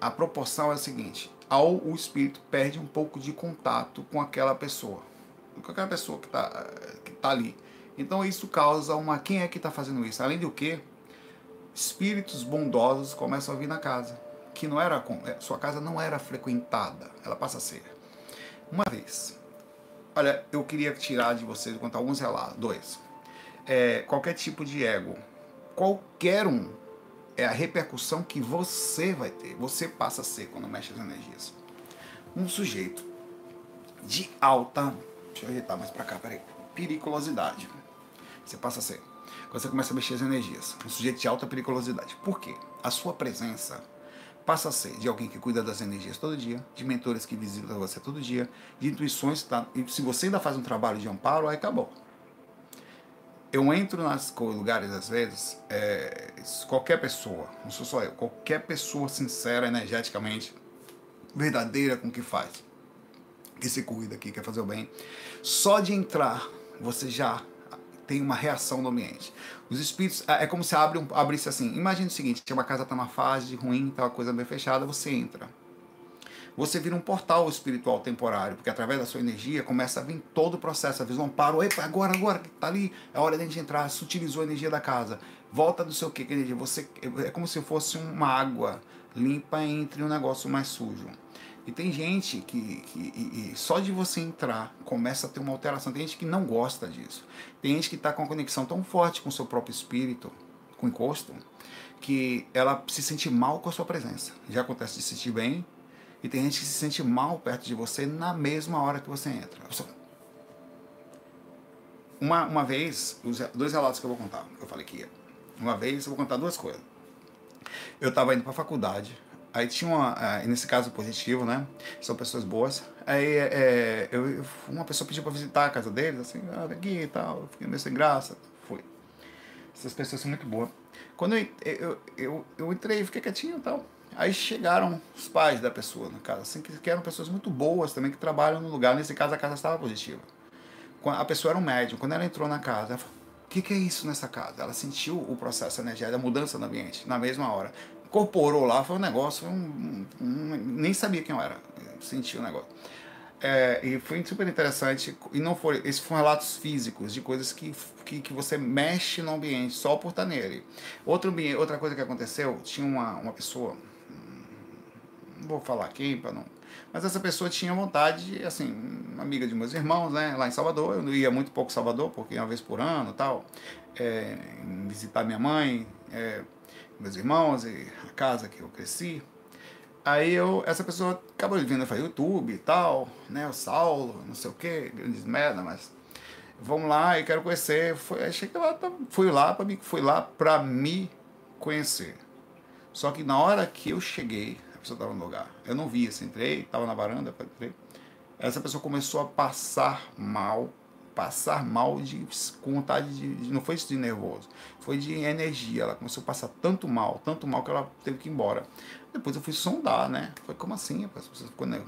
a proporção é a seguinte, ao o espírito perde um pouco de contato com aquela pessoa qualquer pessoa que está que tá ali. Então isso causa uma. Quem é que está fazendo isso? Além do que, espíritos bondosos começam a vir na casa. Que não era. É, sua casa não era frequentada. Ela passa a ser. Uma vez. Olha, eu queria tirar de vocês, contar alguns relatos. Dois. É, qualquer tipo de ego. Qualquer um. É a repercussão que você vai ter. Você passa a ser quando mexe as energias. Um sujeito de alta Deixa eu ajeitar mais pra cá, peraí. Periculosidade. Você passa a ser. Quando você começa a mexer as energias. Um sujeito de alta periculosidade. Por quê? A sua presença passa a ser de alguém que cuida das energias todo dia, de mentores que visitam você todo dia, de intuições. Tá? E se você ainda faz um trabalho de amparo, aí acabou. Eu entro nas lugares às vezes, é, qualquer pessoa, não sou só eu, qualquer pessoa sincera, energeticamente, verdadeira com o que faz que se cuida, que quer fazer o bem. Só de entrar, você já tem uma reação no ambiente. Os espíritos, é, é como se abre um, abrisse assim. Imagine o seguinte: uma casa está numa fase ruim, está uma coisa bem fechada, você entra. Você vira um portal espiritual temporário, porque através da sua energia começa a vir todo o processo. A visão parou, epa, agora, agora, que tá ali, é hora de a gente entrar, sutilizou a energia da casa. Volta do seu que, que energia? Você, é como se fosse uma água limpa entre um negócio mais sujo. E tem gente que, que só de você entrar começa a ter uma alteração. Tem gente que não gosta disso. Tem gente que está com uma conexão tão forte com o seu próprio espírito, com o encosto, que ela se sente mal com a sua presença. Já acontece de se sentir bem, e tem gente que se sente mal perto de você na mesma hora que você entra. Uma, uma vez, os dois relatos que eu vou contar, eu falei que. Uma vez eu vou contar duas coisas. Eu estava indo para a faculdade, Aí tinha uma, é, nesse caso positivo, né? São pessoas boas. Aí é, eu, uma pessoa pediu para visitar a casa deles, assim, ah, aqui e tal. Eu fiquei meio sem graça. Fui. Essas pessoas são muito boas. Quando eu, eu, eu, eu entrei, fiquei quietinho e tal. Aí chegaram os pais da pessoa na casa, assim, que eram pessoas muito boas também, que trabalham no lugar. Nesse caso, a casa estava positiva. A pessoa era um médium. Quando ela entrou na casa, ela falou, o que, que é isso nessa casa? Ela sentiu o processo energético, a mudança no ambiente, na mesma hora incorporou lá, foi um negócio, um, um, nem sabia quem eu era, senti o negócio. É, e foi super interessante, e não foi, esses foram relatos físicos, de coisas que, que, que você mexe no ambiente só por estar nele. Outro, outra coisa que aconteceu, tinha uma, uma pessoa, não vou falar quem, para não, Mas essa pessoa tinha vontade, assim, amiga de meus irmãos, né, lá em Salvador. Eu ia muito pouco Salvador, porque uma vez por ano tal, é, visitar minha mãe, é, meus irmãos e a casa que eu cresci. Aí eu, essa pessoa acabou vindo para YouTube e tal, né, o Saulo, não sei o que, grandes merda, mas vamos lá e quero conhecer. Foi, achei que lá, fui lá para me, fui lá para me conhecer. Só que na hora que eu cheguei, a pessoa estava no lugar. Eu não vi, assim, entrei, estava na varanda, entrei. Essa pessoa começou a passar mal, passar mal de com vontade de, não foi de nervoso, foi de energia. Ela começou a passar tanto mal, tanto mal que ela teve que ir embora. Depois eu fui sondar, né? Foi como assim? O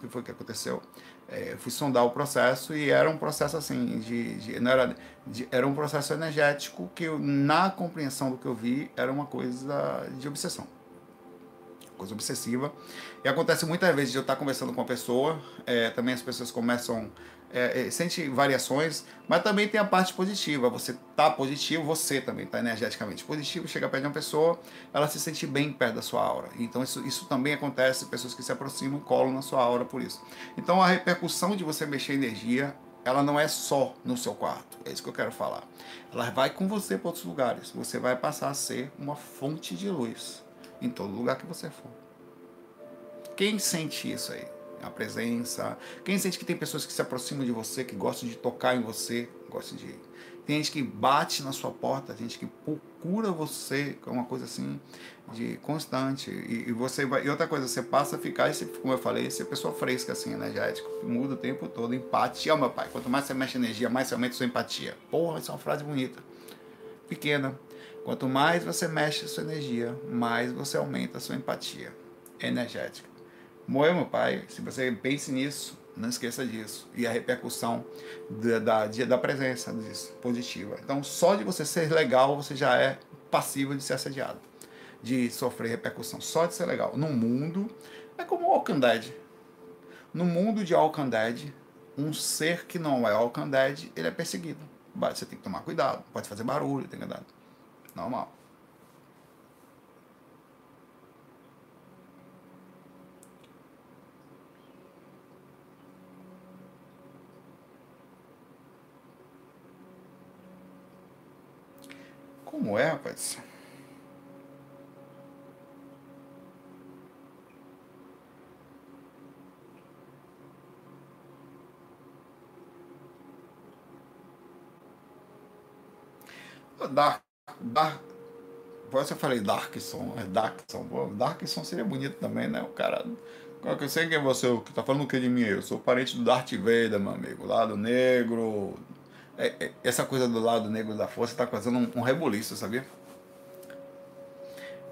que foi que aconteceu? É, fui sondar o processo e era um processo assim de, de não era de, era um processo energético que eu, na compreensão do que eu vi era uma coisa de obsessão coisa obsessiva e acontece muitas vezes de eu estar conversando com uma pessoa é, também as pessoas começam é, é, sente variações, mas também tem a parte positiva. Você tá positivo, você também tá energeticamente positivo, chega perto de uma pessoa, ela se sente bem perto da sua aura. Então isso, isso também acontece, pessoas que se aproximam colam na sua aura por isso. Então a repercussão de você mexer energia, ela não é só no seu quarto. É isso que eu quero falar. Ela vai com você para outros lugares. Você vai passar a ser uma fonte de luz em todo lugar que você for. Quem sente isso aí? A presença. Quem sente que tem pessoas que se aproximam de você, que gostam de tocar em você, gostam de. Tem gente que bate na sua porta, gente que procura você, é uma coisa assim de constante. E, e, você vai. E outra coisa, você passa a ficar, esse, como eu falei, essa pessoa fresca, assim, energética, muda o tempo todo. Empatia, meu pai. Quanto mais você mexe energia, mais você aumenta sua empatia. Porra, isso é uma frase bonita. Pequena. Quanto mais você mexe a sua energia, mais você aumenta a sua empatia energética. Moeu, meu pai, se você pense nisso, não esqueça disso. E a repercussão da, da, da presença disso, positiva. Então, só de você ser legal, você já é passivo de ser assediado, de sofrer repercussão. Só de ser legal. No mundo, é como o Walking Dead. No mundo de Walking Dead, um ser que não é Walking Dead, ele é perseguido. Você tem que tomar cuidado, pode fazer barulho, tem que andar. Normal. Como é, rapaz? Dark, Dark, por isso eu falei Darkson, é Darkson, Darkson seria bonito também, né? O cara, eu sei quem é você, que tá falando o que de mim? Eu sou parente do Darth Vader, meu amigo, lado negro, é, é, essa coisa do lado negro da força está causando um, um rebuliço, sabia?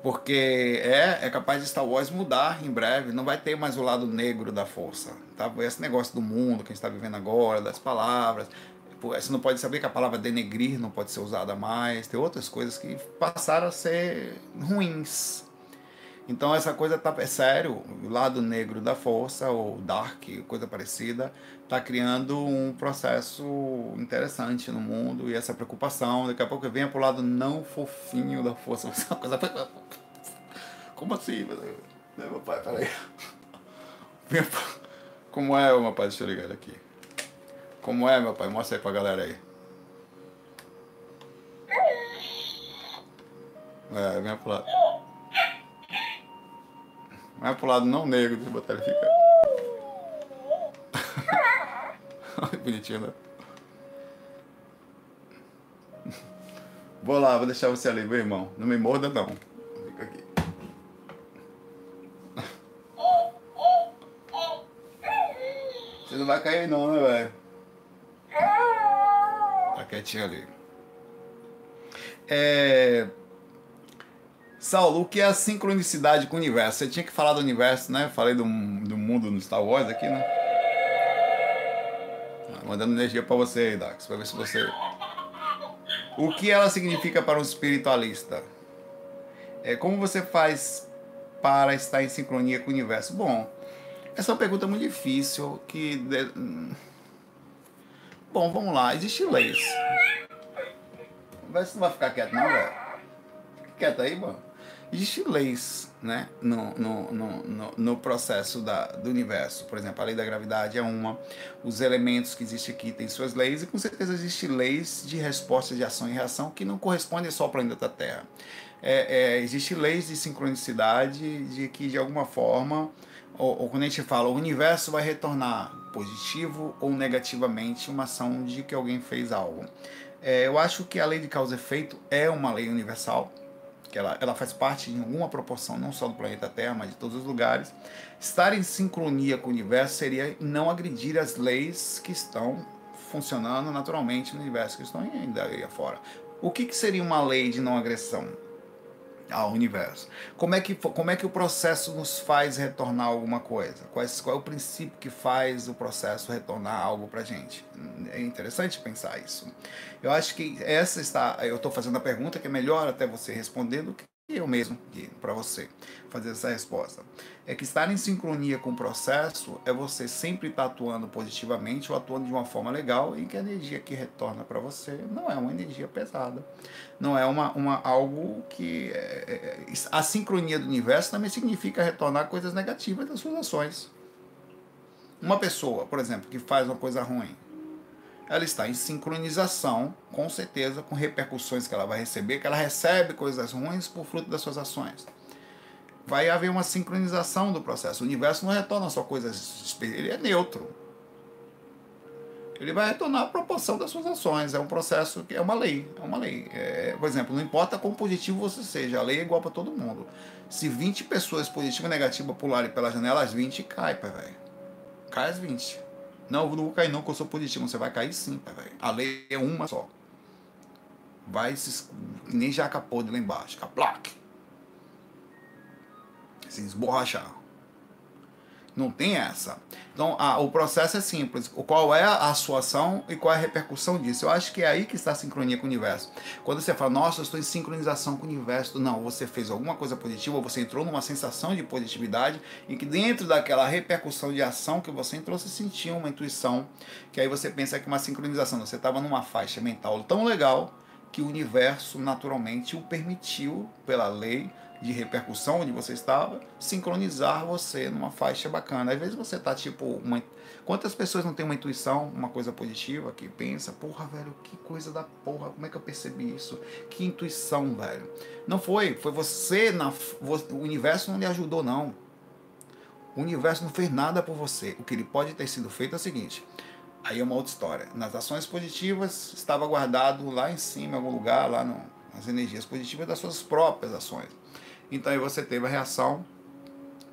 Porque é, é capaz de Star Wars mudar em breve, não vai ter mais o lado negro da força. Tá? Esse negócio do mundo que a gente está vivendo agora, das palavras. Você não pode saber que a palavra denegrir não pode ser usada mais. Tem outras coisas que passaram a ser ruins. Então essa coisa tá é sério, o lado negro da força ou dark, coisa parecida, está criando um processo interessante no mundo e essa preocupação. Daqui a pouco venha para o lado não fofinho da força. Uma coisa... Como assim? Meu pai, peraí. Como é, meu pai? Deixa eu ligar ele aqui. Como é, meu pai? Mostra aí pra galera aí. É, vem pro lado. Vai pro lado não negro, deixa eu botar ele ficar. Bonitinho, né? Vou lá, vou deixar você ali, meu irmão. Não me morda, não. Fica aqui. Você não vai cair, não, né, velho? Tá quietinho ali. É. Saulo, o que é a sincronicidade com o universo? Você tinha que falar do universo, né? Falei do, do mundo no Star Wars aqui, né? mandando energia para você aí, Dax, para ver se você. O que ela significa para um espiritualista? É, como você faz para estar em sincronia com o universo? Bom, essa é uma pergunta muito difícil que. Bom, vamos lá, existe leis. Você não vai ficar quieto não, velho? Quieto aí, mano. Existem leis né, no, no, no, no, processo da, do universo. Por exemplo, a lei da gravidade é uma, os elementos que existem aqui têm suas leis, e com certeza existem leis de resposta de ação e reação que não correspondem só ao planeta Terra. É, é, Existem leis de sincronicidade de que, de alguma forma, ou, ou quando a gente fala o universo vai retornar positivo ou negativamente uma ação de que alguém fez algo. É, eu acho que a lei de causa e efeito é uma lei universal, que ela, ela faz parte em alguma proporção, não só do planeta Terra, mas de todos os lugares. Estar em sincronia com o universo seria não agredir as leis que estão funcionando naturalmente no universo, que estão ainda aí fora. O que, que seria uma lei de não agressão? Ao universo. Como é que, como é que o processo nos faz retornar alguma coisa? Qual é, o princípio que faz o processo retornar algo para gente? É interessante pensar isso. Eu acho que essa está. Eu estou fazendo a pergunta que é melhor até você responder do que eu mesmo para você fazer essa resposta. É que estar em sincronia com o processo é você sempre estar tá atuando positivamente ou atuando de uma forma legal em que a energia que retorna para você não é uma energia pesada. Não é uma, uma algo que. É, é, a sincronia do universo também significa retornar coisas negativas das suas ações. Uma pessoa, por exemplo, que faz uma coisa ruim, ela está em sincronização, com certeza, com repercussões que ela vai receber, que ela recebe coisas ruins por fruto das suas ações. Vai haver uma sincronização do processo. O universo não retorna só coisas. Ele é neutro. Ele vai retornar a proporção das suas ações. É um processo que é uma lei. É uma lei. É, por exemplo, não importa quão positivo você seja, a lei é igual para todo mundo. Se 20 pessoas positivas e negativas pularem pela janela, as 20 cai, velho. Cai as 20. Não, eu não vou cair não, porque eu sou positivo. Você vai cair sim, velho. A lei é uma só. Vai se. Nem jaca podre lá embaixo. Caplac. Se esborrachar. Não tem essa. Então, a, o processo é simples. Qual é a sua ação e qual é a repercussão disso? Eu acho que é aí que está a sincronia com o universo. Quando você fala, nossa, eu estou em sincronização com o universo. Não, você fez alguma coisa positiva, você entrou numa sensação de positividade e que dentro daquela repercussão de ação que você entrou, você sentiu uma intuição. Que aí você pensa que é uma sincronização. Você estava numa faixa mental tão legal que o universo naturalmente o permitiu pela lei de repercussão onde você estava, sincronizar você numa faixa bacana. Às vezes você tá tipo. Uma... Quantas pessoas não têm uma intuição, uma coisa positiva, que pensa, porra, velho, que coisa da porra, como é que eu percebi isso? Que intuição, velho. Não foi, foi você, na... o universo não lhe ajudou, não. O universo não fez nada por você. O que ele pode ter sido feito é o seguinte. Aí é uma outra história. Nas ações positivas, estava guardado lá em cima, em algum lugar, lá no, nas energias positivas das suas próprias ações. Então aí você teve a reação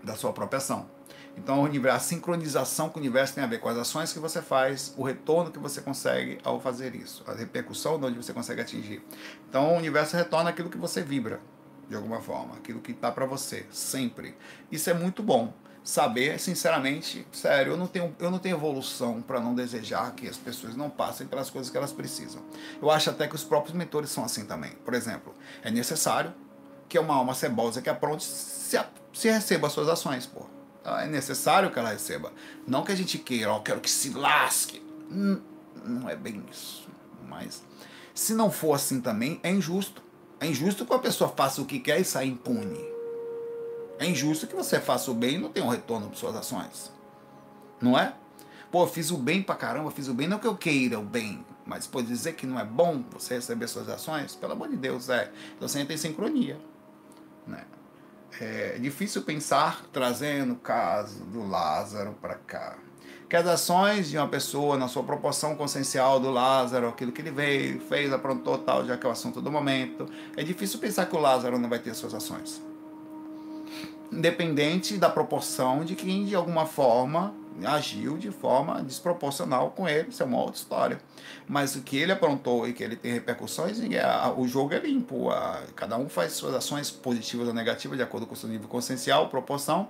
da sua própria ação. Então a sincronização com o universo tem a ver com as ações que você faz, o retorno que você consegue ao fazer isso, a repercussão de onde você consegue atingir. Então o universo retorna aquilo que você vibra, de alguma forma, aquilo que está para você, sempre. Isso é muito bom. Saber, sinceramente, sério, eu não tenho, eu não tenho evolução para não desejar que as pessoas não passem pelas coisas que elas precisam. Eu acho até que os próprios mentores são assim também. Por exemplo, é necessário que é uma alma cebosa que apronte, se, se receba as suas ações, pô. Então, é necessário que ela receba. Não que a gente queira, ó, quero que se lasque. Não, não é bem isso. Mas se não for assim também, é injusto. É injusto que a pessoa faça o que quer e saia impune. É injusto que você faça o bem e não tenha um retorno para suas ações. Não é? Pô, fiz o bem pra caramba, fiz o bem, não que eu queira o bem, mas pode dizer que não é bom você receber suas ações, pelo amor de Deus, é. Então você entra em sincronia. Né? É difícil pensar trazendo o caso do Lázaro para cá. Que as ações de uma pessoa na sua proporção consciencial do Lázaro, aquilo que ele veio, fez, aprontou, tal, já que é o assunto do momento, é difícil pensar que o Lázaro não vai ter suas ações. Independente da proporção de quem, de alguma forma, agiu de forma desproporcional com ele, isso é uma outra história. Mas o que ele aprontou e que ele tem repercussões, o jogo é limpo. cada um faz suas ações positivas ou negativas de acordo com o seu nível consciencial, proporção,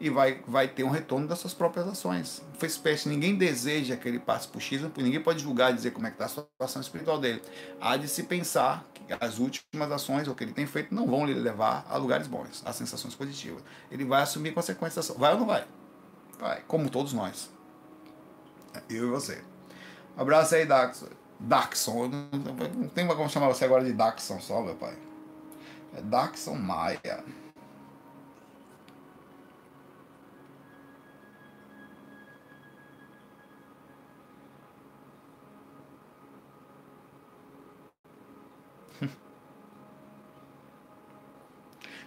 e vai, vai ter um retorno das suas próprias ações. Fez peste, ninguém deseja que ele passe por X, ninguém pode julgar e dizer como é que está a situação espiritual dele. Há de se pensar que as últimas ações, ou que ele tem feito, não vão lhe levar a lugares bons, a sensações positivas. Ele vai assumir consequências. Vai ou não vai? Vai, como todos nós. Eu e você. Abraço aí, Daxon. Daxon. Não tem como chamar você agora de Daxon só, meu pai. É Daxon Maia.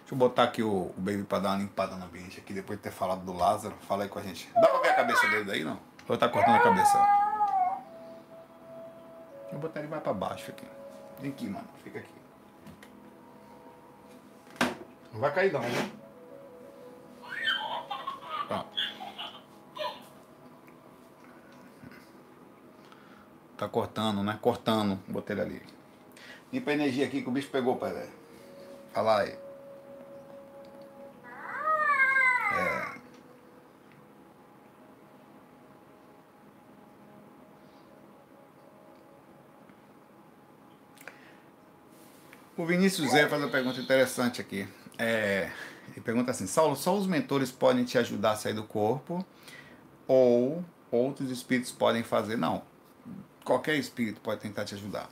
Deixa eu botar aqui o, o Baby pra dar uma limpada no ambiente aqui, depois de ter falado do Lázaro. Fala aí com a gente. Dá pra ver a cabeça dele daí, não? Ou tá cortando a cabeça? Vou botar ele mais pra baixo aqui. Vem aqui, mano. Fica aqui. Não vai cair não, né? Tá cortando, né? Cortando. Botei ele ali. Limpa a energia aqui que o bicho pegou, pai, velho. Fala aí. O Vinícius Zé faz uma pergunta interessante aqui. É, ele pergunta assim: Saulo, só os mentores podem te ajudar a sair do corpo? Ou outros espíritos podem fazer? Não. Qualquer espírito pode tentar te ajudar.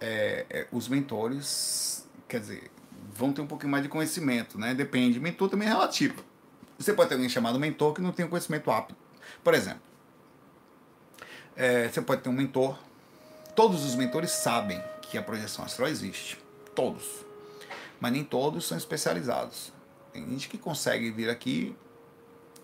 É, é, os mentores, quer dizer, vão ter um pouquinho mais de conhecimento, né? Depende. Mentor também é relativo. Você pode ter alguém chamado mentor que não tem conhecimento apto. Por exemplo, é, você pode ter um mentor. Todos os mentores sabem que a projeção astral existe todos. Mas nem todos são especializados. Tem gente que consegue vir aqui,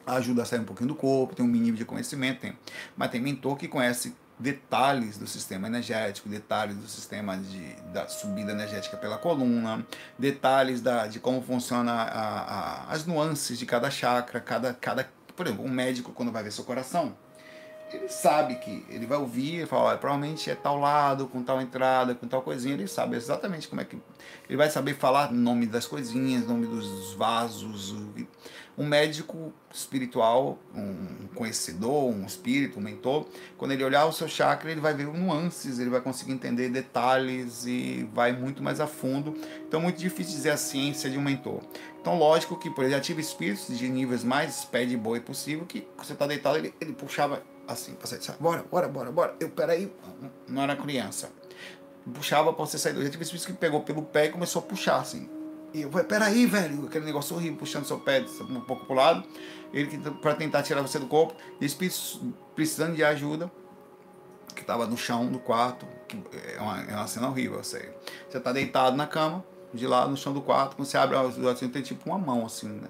ajuda a sair um pouquinho do corpo, tem um mínimo de conhecimento, tem. mas tem mentor que conhece detalhes do sistema energético, detalhes do sistema de, da subida energética pela coluna, detalhes da, de como funciona a, a, as nuances de cada chakra, cada, cada, por exemplo, um médico quando vai ver seu coração, ele sabe que ele vai ouvir e falar, provavelmente é tal lado, com tal entrada, com tal coisinha, ele sabe exatamente como é que. Ele vai saber falar nome das coisinhas, nome dos vasos. Um médico espiritual, um conhecedor, um espírito, um mentor, quando ele olhar o seu chakra, ele vai ver nuances, ele vai conseguir entender detalhes e vai muito mais a fundo. Então, muito difícil dizer a ciência de um mentor. Então, lógico que, por exemplo, já tive espíritos de níveis mais pé de boi possível, que você está deitado, ele, ele puxava assim, pra sair. Bora, bora, bora, bora. Eu, peraí, não era criança. Puxava pra você sair. Tive esse que pegou pelo pé e começou a puxar, assim. E eu peraí, velho, aquele negócio horrível, puxando seu pé um pouco pro lado. Ele para tentar tirar você do corpo. E espírito precisando de ajuda, que tava no chão do quarto. Que é, uma, é uma cena horrível, sei. Você tá deitado na cama, de lado no chão do quarto, quando você abre os olhos, assim, tem tipo uma mão assim, né?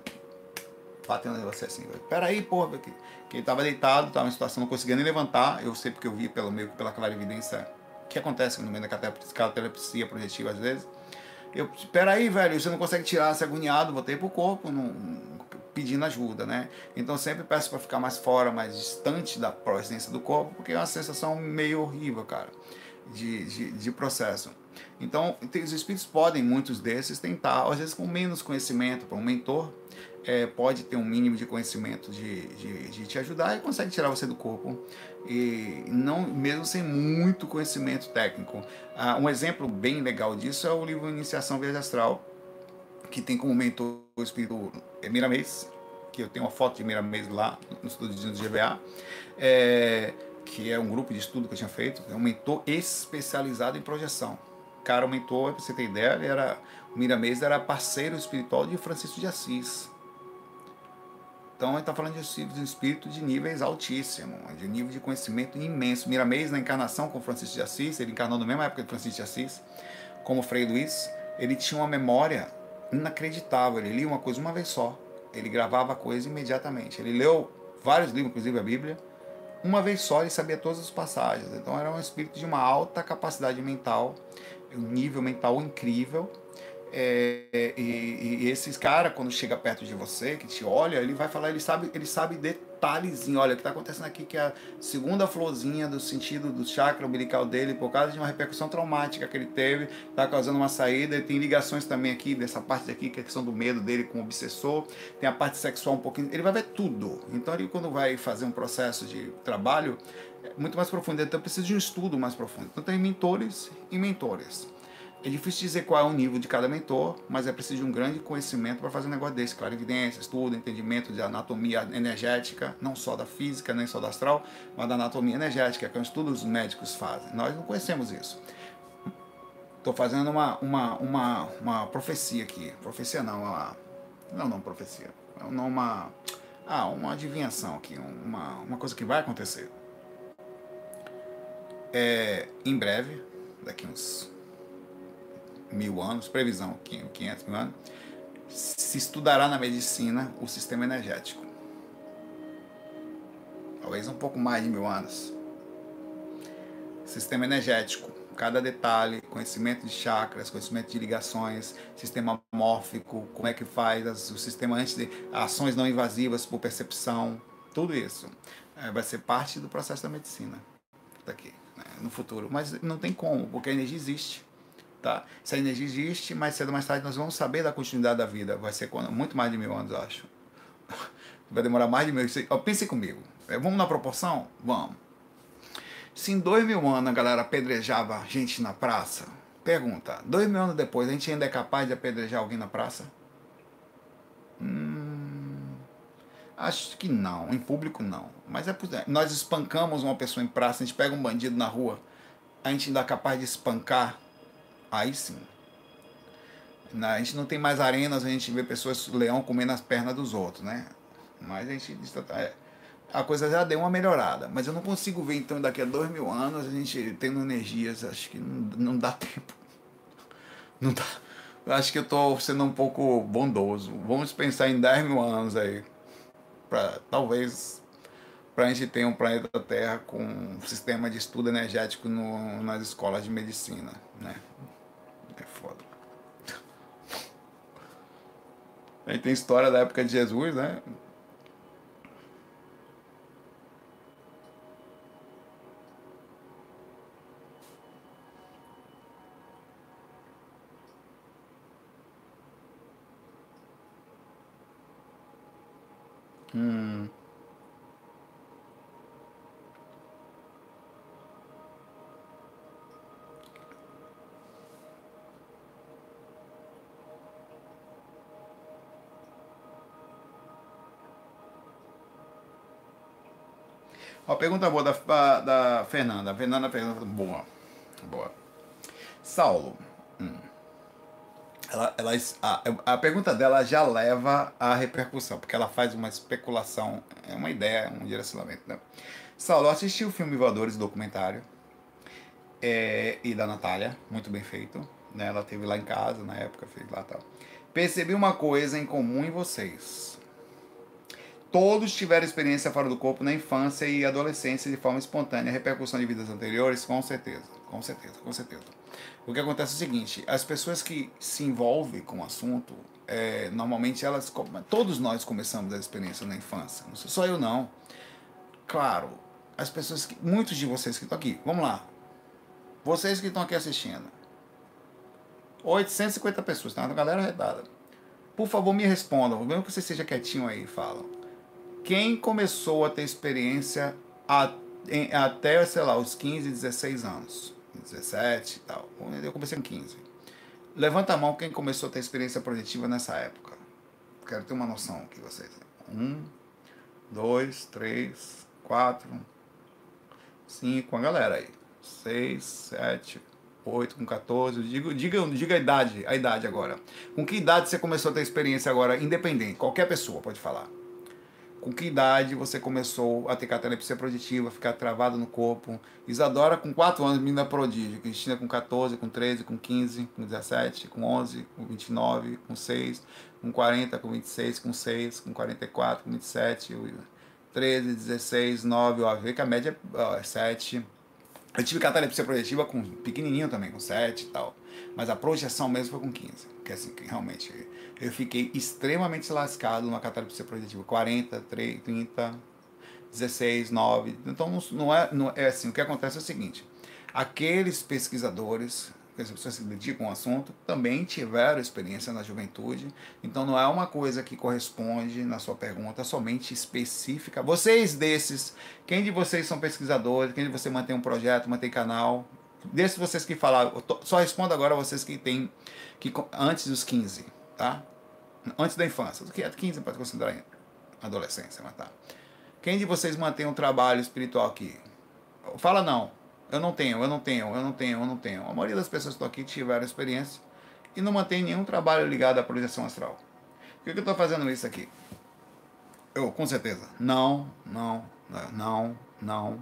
batendo você assim. Peraí, porra, que, que ele tava deitado, tava em situação, não conseguia nem levantar. Eu sei porque eu vi pelo meio, pela clarividência que acontece no meio da catalepsia projetiva às vezes. Eu, peraí, velho, você não consegue tirar, se agoniado, voltei pro corpo, não, pedindo ajuda, né? Então sempre peço para ficar mais fora, mais distante da presença do corpo, porque é uma sensação meio horrível, cara, de, de, de processo. Então, os espíritos podem, muitos desses, tentar, às vezes com menos conhecimento, para um mentor, é, pode ter um mínimo de conhecimento de, de, de, te ajudar e consegue tirar você do corpo. E não mesmo sem muito conhecimento técnico. Ah, um exemplo bem legal disso é o livro Iniciação Viagem Astral que tem como mentor o espírito Miramês que eu tenho uma foto de Miramês lá no estúdio do GVA é, que é um grupo de estudo que eu tinha feito é um mentor especializado em projeção. Cara, o mentor, para você ter ideia, ele era, o Miramês era parceiro espiritual de Francisco de Assis. Então ele está falando de um espírito de níveis altíssimos, de nível de conhecimento imenso. Miramês, na encarnação com Francisco de Assis, ele encarnou na mesma época de Francisco de Assis, como Frei Luiz, ele tinha uma memória inacreditável. Ele lia uma coisa uma vez só. Ele gravava a coisa imediatamente. Ele leu vários livros, inclusive a Bíblia. Uma vez só ele sabia todas as passagens. Então era um espírito de uma alta capacidade mental, um nível mental incrível é, e, e, esses cara quando chega perto de você, que te olha, ele vai falar, ele sabe, ele sabe detalhezinho. Olha, o que está acontecendo aqui que é a segunda florzinha do sentido do chakra umbilical dele, por causa de uma repercussão traumática que ele teve, está causando uma saída. Ele tem ligações também aqui, dessa parte aqui, que é a questão do medo dele com o obsessor. Tem a parte sexual um pouquinho. Ele vai ver tudo. Então, ele, quando vai fazer um processo de trabalho, é muito mais profundo. Então, precisa de um estudo mais profundo. Então, tem mentores e mentores. É difícil dizer qual é o nível de cada mentor, mas é preciso de um grande conhecimento para fazer um negócio desse. Claro, evidência, estudo, entendimento de anatomia energética, não só da física, nem só da astral, mas da anatomia energética, que é um estudo que os médicos fazem. Nós não conhecemos isso. Tô fazendo uma, uma, uma, uma profecia aqui. Profecia não, uma, não, não profecia. Não uma, ah, uma adivinhação aqui, uma, uma coisa que vai acontecer. É, em breve, daqui uns mil anos, previsão 500 mil anos, se estudará na medicina o sistema energético. Talvez um pouco mais de mil anos. Sistema energético, cada detalhe, conhecimento de chakras, conhecimento de ligações, sistema mórfico, como é que faz o sistema antes de ações não invasivas por percepção, tudo isso é, vai ser parte do processo da medicina daqui né, no futuro. Mas não tem como, porque a energia existe. Tá? Se a energia existe, mais cedo ou mais tarde nós vamos saber da continuidade da vida. Vai ser quando, muito mais de mil anos, eu acho. Vai demorar mais de mil. Pense comigo. É, vamos na proporção? Vamos. Se em dois mil anos a galera apedrejava gente na praça, pergunta, dois mil anos depois a gente ainda é capaz de apedrejar alguém na praça? Hum, acho que não, em público não. Mas é nós espancamos uma pessoa em praça, a gente pega um bandido na rua, a gente ainda é capaz de espancar, aí sim. A gente não tem mais arenas, a gente vê pessoas, leão comendo as pernas dos outros, né? Mas a gente é, a coisa já deu uma melhorada. Mas eu não consigo ver, então, daqui a dois mil anos, a gente tendo energias, acho que não, não dá tempo. Não dá. Acho que eu estou sendo um pouco bondoso. Vamos pensar em 10 mil anos aí. Pra, talvez para a gente ter um planeta Terra com um sistema de estudo energético no, nas escolas de medicina. Né? É foda. A gente tem história da época de Jesus, né? Pergunta boa da, da Fernanda. Fernanda pergunta boa. Boa. Saulo. Hum ela, ela, a, a pergunta dela já leva à repercussão, porque ela faz uma especulação, é uma ideia, um direcionamento. Né? Saulo, assisti o filme Voadores, documentário, é, e da Natália, muito bem feito. Né? Ela teve lá em casa na época, fez lá tal. Percebi uma coisa em comum em vocês. Todos tiveram experiência fora do corpo na infância e adolescência de forma espontânea, repercussão de vidas anteriores, com certeza, com certeza, com certeza. O que acontece é o seguinte: as pessoas que se envolvem com o assunto, é, normalmente elas. Todos nós começamos a experiência na infância. Não só eu não. Claro, as pessoas que. Muitos de vocês que estão aqui, vamos lá. Vocês que estão aqui assistindo. 850 pessoas, tá? Uma galera redada. Por favor, me respondam, mesmo que você seja quietinho aí, falam. Quem começou a ter experiência a, em, até, sei lá, os 15, 16 anos? 17 e tal. Eu comecei com 15. Levanta a mão quem começou a ter experiência projetiva nessa época. Quero ter uma noção aqui, vocês. Um, dois, três, quatro, cinco, a galera aí. Seis, sete, oito, com 14. Diga, diga, diga a idade, a idade agora. Com que idade você começou a ter experiência agora, independente? Qualquer pessoa pode falar com que idade você começou a ter catalepsia projetiva, ficar travado no corpo. Isadora com 4 anos, menina prodígio. Cristina com 14, com 13, com 15, com 17, com 11, com 29, com 6, com 40, com 26, com 6, com 44, com 27, 13, 16, 9, ó, vê que a média ó, é 7. Eu tive catalepsia projetiva com pequenininho também, com 7 e tal. Mas a projeção mesmo foi com 15. Que assim, que realmente eu fiquei extremamente lascado numa catalepsia projetiva. 40, 30, 30, 16, 9. Então não, não, é, não é assim. O que acontece é o seguinte: aqueles pesquisadores, as pessoas que se dedicam ao assunto, também tiveram experiência na juventude. Então não é uma coisa que corresponde na sua pergunta somente específica. Vocês desses, quem de vocês são pesquisadores? Quem de vocês mantém um projeto, mantém canal? Desses vocês que falaram, só respondo agora vocês que têm que antes dos 15 tá? Antes da infância. O que é 15 pode considerar adolescência, mas tá. Quem de vocês mantém um trabalho espiritual aqui? Fala não. Eu não tenho, eu não tenho, eu não tenho, eu não tenho. A maioria das pessoas que estão aqui tiveram experiência e não mantém nenhum trabalho ligado à projeção astral. Por que eu estou fazendo isso aqui? Eu, com certeza. Não, não, não, não.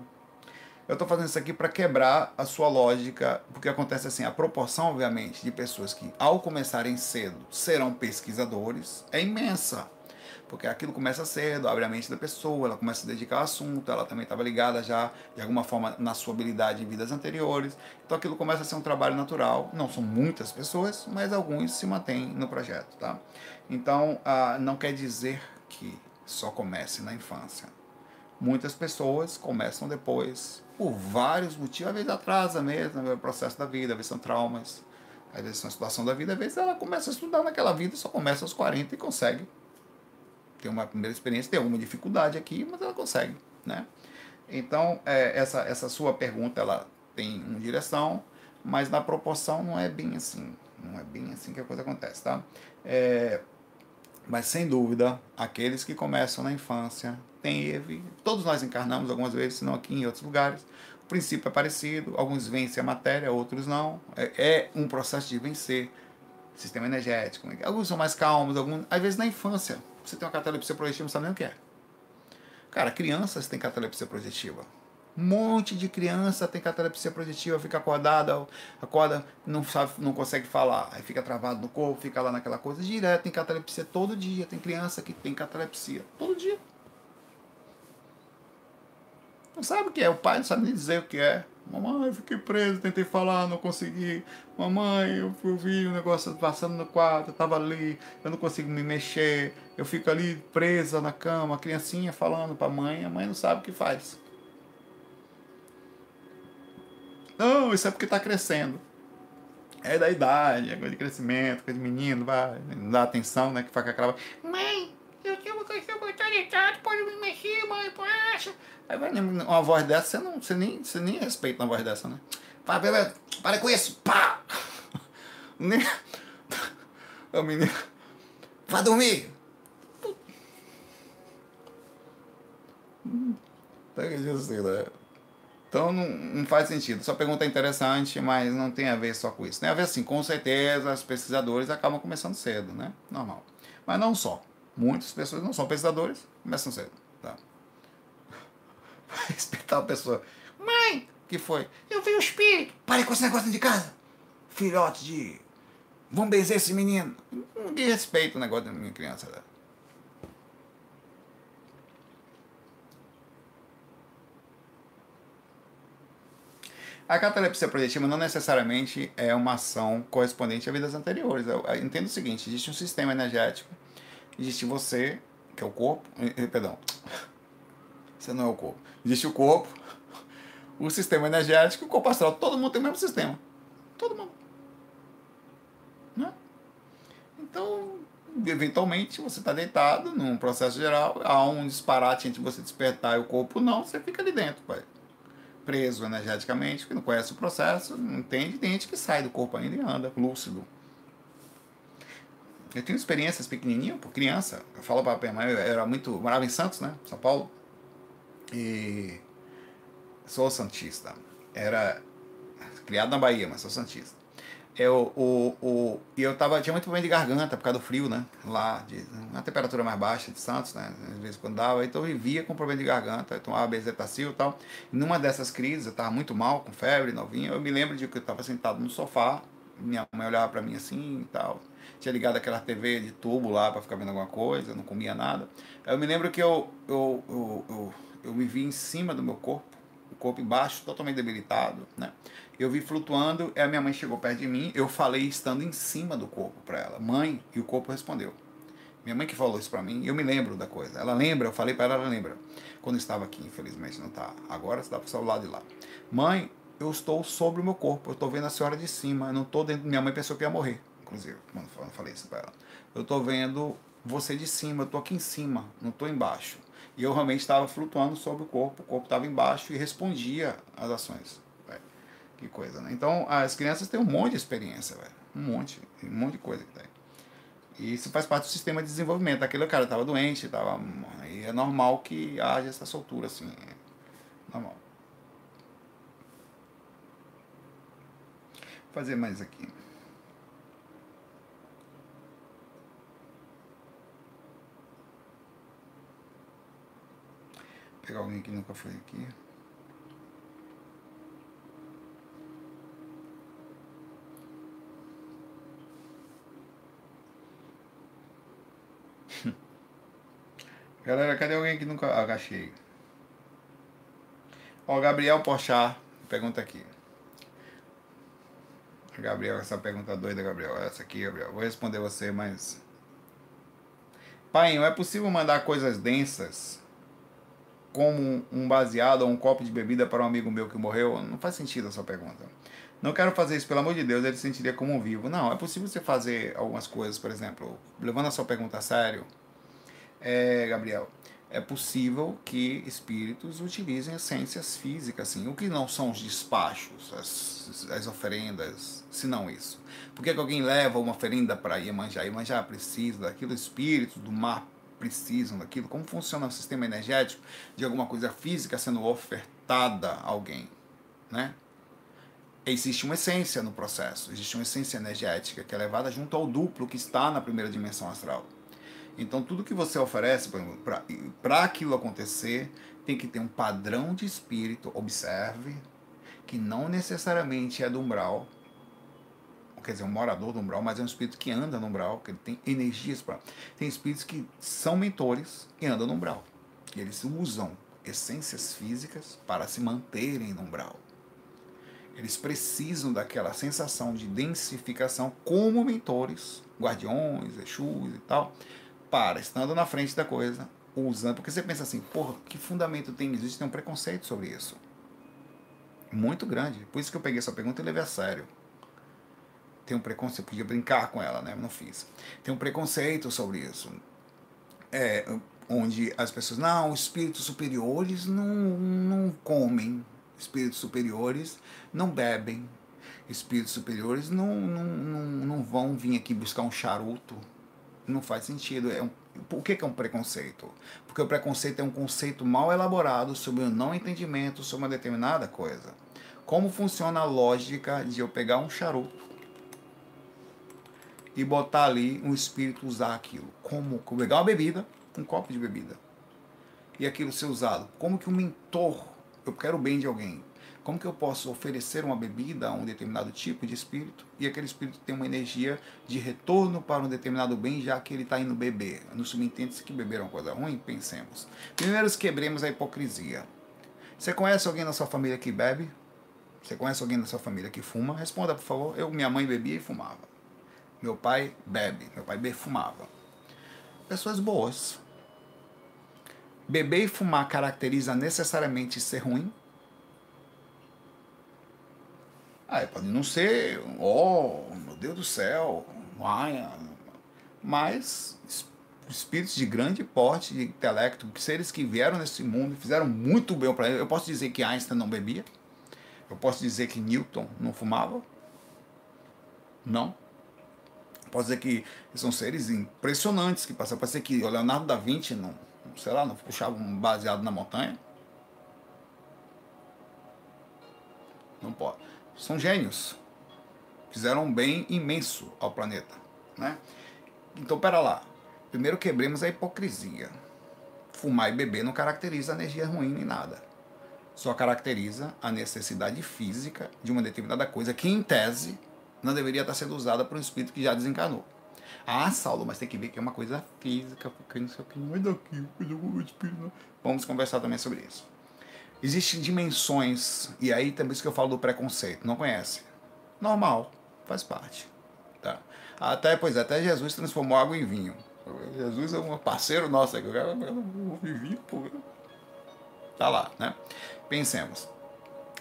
Eu estou fazendo isso aqui para quebrar a sua lógica, porque acontece assim, a proporção, obviamente, de pessoas que, ao começarem cedo, serão pesquisadores é imensa porque aquilo começa cedo, abre a mente da pessoa, ela começa a dedicar ao assunto, ela também estava ligada já, de alguma forma, na sua habilidade em vidas anteriores. Então aquilo começa a ser um trabalho natural. Não são muitas pessoas, mas alguns se mantêm no projeto, tá? Então, ah, não quer dizer que só comece na infância. Muitas pessoas começam depois, por vários motivos, às vezes atrasa mesmo, no processo da vida, às vezes são traumas, às vezes são situação da vida, às vezes ela começa a estudar naquela vida, só começa aos 40 e consegue tem uma primeira experiência, tem alguma dificuldade aqui, mas ela consegue, né? Então, é, essa, essa sua pergunta, ela tem uma direção, mas na proporção não é bem assim. Não é bem assim que a coisa acontece, tá? É, mas, sem dúvida, aqueles que começam na infância, teve, todos nós encarnamos algumas vezes, se não aqui em outros lugares, o princípio é parecido, alguns vencem a matéria, outros não. É, é um processo de vencer sistema energético. Alguns são mais calmos, alguns, às vezes na infância, você tem uma catalepsia projetiva, não sabe nem o que é. Cara, crianças têm catalepsia projetiva. Um monte de criança tem catalepsia projetiva, fica acordada, acorda, não sabe, não consegue falar, aí fica travado no corpo, fica lá naquela coisa direto, tem catalepsia todo dia, tem criança que tem catalepsia todo dia. Não sabe o que é, o pai não sabe nem dizer o que é. Mamãe, eu fiquei preso, tentei falar, não consegui. Mamãe, eu, eu vi o negócio passando no quarto, eu tava ali, eu não consigo me mexer. Eu fico ali presa na cama, a criancinha falando pra mãe, a mãe não sabe o que faz. Não, isso é porque tá crescendo. É da idade, é de crescimento, coisa de menino, vai, não dá atenção, né? Que faz aquela. Mãe, eu tenho uma coisa que pode me mexer, mãe, poxa. Aí vai uma voz dessa, você, não, você, nem, você nem respeita uma voz dessa, né? Fala, beleza, para com isso, pá! Nem... O menino, vai dormir! Assim, né? Então não, não faz sentido. Sua pergunta é interessante, mas não tem a ver só com isso. Tem a ver assim, com certeza os pesquisadores acabam começando cedo, né? Normal. Mas não só. Muitas pessoas não são pesquisadores, começam cedo. Respeitar a pessoa. Mãe, que foi? Eu vi o espírito. Pare com esse negócio de casa. Filhote de. Vamos benzer esse menino. Ninguém respeita o negócio da minha criança. Né? A catalepsia projetiva não necessariamente é uma ação correspondente a vidas anteriores. Eu entendo o seguinte: existe um sistema energético, existe você, que é o corpo, eh, eh, perdão, você não é o corpo. Existe o corpo, o sistema energético, o corpo astral. Todo mundo tem o mesmo sistema. Todo mundo. Né? Então, eventualmente, você está deitado num processo geral, há um disparate entre você despertar e o corpo não, você fica ali dentro, pai. preso energeticamente, que não conhece o processo, não entende, tem gente que sai do corpo ainda e anda lúcido. Eu tenho experiências pequenininhas, por criança. Eu falo para a mãe, eu era muito, morava em Santos, né, São Paulo. E sou santista. Era criado na Bahia, mas sou santista. Eu, o, o, e eu tava, tinha muito problema de garganta por causa do frio, né? Lá, de uma temperatura mais baixa de Santos, né? Às vezes quando dava, então eu vivia com problema de garganta, eu tomava bezetacil e tal. E numa dessas crises, eu tava muito mal, com febre, novinho, eu me lembro de que eu tava sentado no sofá, minha mãe olhava para mim assim e tal. Tinha ligado aquela TV de tubo lá para ficar vendo alguma coisa, não comia nada. Eu me lembro que eu, eu, eu, eu eu me vi em cima do meu corpo, o corpo embaixo, totalmente debilitado, né? Eu vi flutuando, e a minha mãe chegou perto de mim, eu falei estando em cima do corpo para ela, mãe, e o corpo respondeu. Minha mãe que falou isso para mim, eu me lembro da coisa. Ela lembra, eu falei para ela, ela lembra. Quando estava aqui, infelizmente não está. Agora está para o lado de lá. Mãe, eu estou sobre o meu corpo, eu estou vendo a senhora de cima, eu não estou dentro. Minha mãe pensou que ia morrer, inclusive, quando eu falei isso para ela. Eu estou vendo você de cima, eu estou aqui em cima, não estou embaixo. E eu realmente estava flutuando sobre o corpo, o corpo estava embaixo e respondia às ações. Véio. Que coisa, né? Então, as crianças têm um monte de experiência, véio. um monte, um monte de coisa que tem. E isso faz parte do sistema de desenvolvimento. Aquele cara estava doente, tava, e é normal que haja essa soltura, assim. É normal. fazer mais aqui. Pegar alguém que nunca foi aqui. Galera, cadê alguém que nunca agachei? Ó, Gabriel Pochar pergunta aqui. Gabriel, essa pergunta doida, Gabriel. Essa aqui, Gabriel. Vou responder você, mas. Pai, é possível mandar coisas densas como um baseado ou um copo de bebida para um amigo meu que morreu? Não faz sentido essa pergunta. Não quero fazer isso, pelo amor de Deus, ele se sentiria como um vivo. Não, é possível você fazer algumas coisas, por exemplo, levando a sua pergunta a sério, é, Gabriel, é possível que espíritos utilizem essências físicas, assim, o que não são os despachos, as, as oferendas, se não isso. Por que, alguém leva uma oferenda para Iemanjá? Iemanjá precisa daquilo, espíritos do mar precisam daquilo, como funciona o sistema energético de alguma coisa física sendo ofertada a alguém, né? Existe uma essência no processo, existe uma essência energética que é levada junto ao duplo que está na primeira dimensão astral. Então, tudo que você oferece para aquilo acontecer tem que ter um padrão de espírito, observe, que não necessariamente é do umbral, quer dizer, um morador do umbral, mas é um espírito que anda no umbral, que ele tem energias para. Tem espíritos que são mentores e andam no umbral. E eles usam essências físicas para se manterem no umbral. Eles precisam daquela sensação de densificação como mentores, guardiões, exus e tal, para, estando na frente da coisa, usando. Porque você pensa assim, porra, que fundamento tem? Existe um preconceito sobre isso. Muito grande. Por isso que eu peguei essa pergunta e levei a sério. Tem um preconceito, podia brincar com ela, né? Não fiz. Tem um preconceito sobre isso. É, onde as pessoas, não, espíritos superiores não, não comem, espíritos superiores não bebem, espíritos superiores não, não, não, não vão vir aqui buscar um charuto não faz sentido. É um, por que, que é um preconceito? Porque o preconceito é um conceito mal elaborado sobre o não entendimento sobre uma determinada coisa. Como funciona a lógica de eu pegar um charuto e botar ali um espírito usar aquilo? Como pegar uma bebida, um copo de bebida, e aquilo ser usado? Como que um mentor, eu quero o bem de alguém, como que eu posso oferecer uma bebida a um determinado tipo de espírito e aquele espírito tem uma energia de retorno para um determinado bem, já que ele está indo beber? No subentende-se que beber uma coisa ruim? Pensemos. Primeiro, quebremos a hipocrisia. Você conhece alguém na sua família que bebe? Você conhece alguém na sua família que fuma? Responda, por favor. Eu, minha mãe bebia e fumava. Meu pai bebe. Meu pai fumava. Pessoas boas. Beber e fumar caracteriza necessariamente ser ruim? Ah, pode não ser, oh, meu Deus do céu, mas espíritos de grande porte, de intelecto, seres que vieram nesse mundo fizeram muito bem para ele. Eu posso dizer que Einstein não bebia? Eu posso dizer que Newton não fumava? Não. Posso dizer que são seres impressionantes que passaram. Pode ser que o Leonardo da Vinci não, sei lá, não puxava um baseado na montanha? Não pode são gênios. Fizeram um bem imenso ao planeta. Né? Então, pera lá. Primeiro quebremos a hipocrisia. Fumar e beber não caracteriza energia ruim nem nada. Só caracteriza a necessidade física de uma determinada coisa que, em tese, não deveria estar sendo usada por um espírito que já desencarnou. Ah, Saulo, mas tem que ver que é uma coisa física, porque não sei o que não é daqui, espírito. Vamos conversar também sobre isso. Existem dimensões, e aí também isso que eu falo do preconceito. Não conhece? Normal, faz parte. Tá? Até, pois até Jesus transformou água em vinho. Jesus é um parceiro nosso aqui. Eu vinho, pô. Tá lá, né? Pensemos.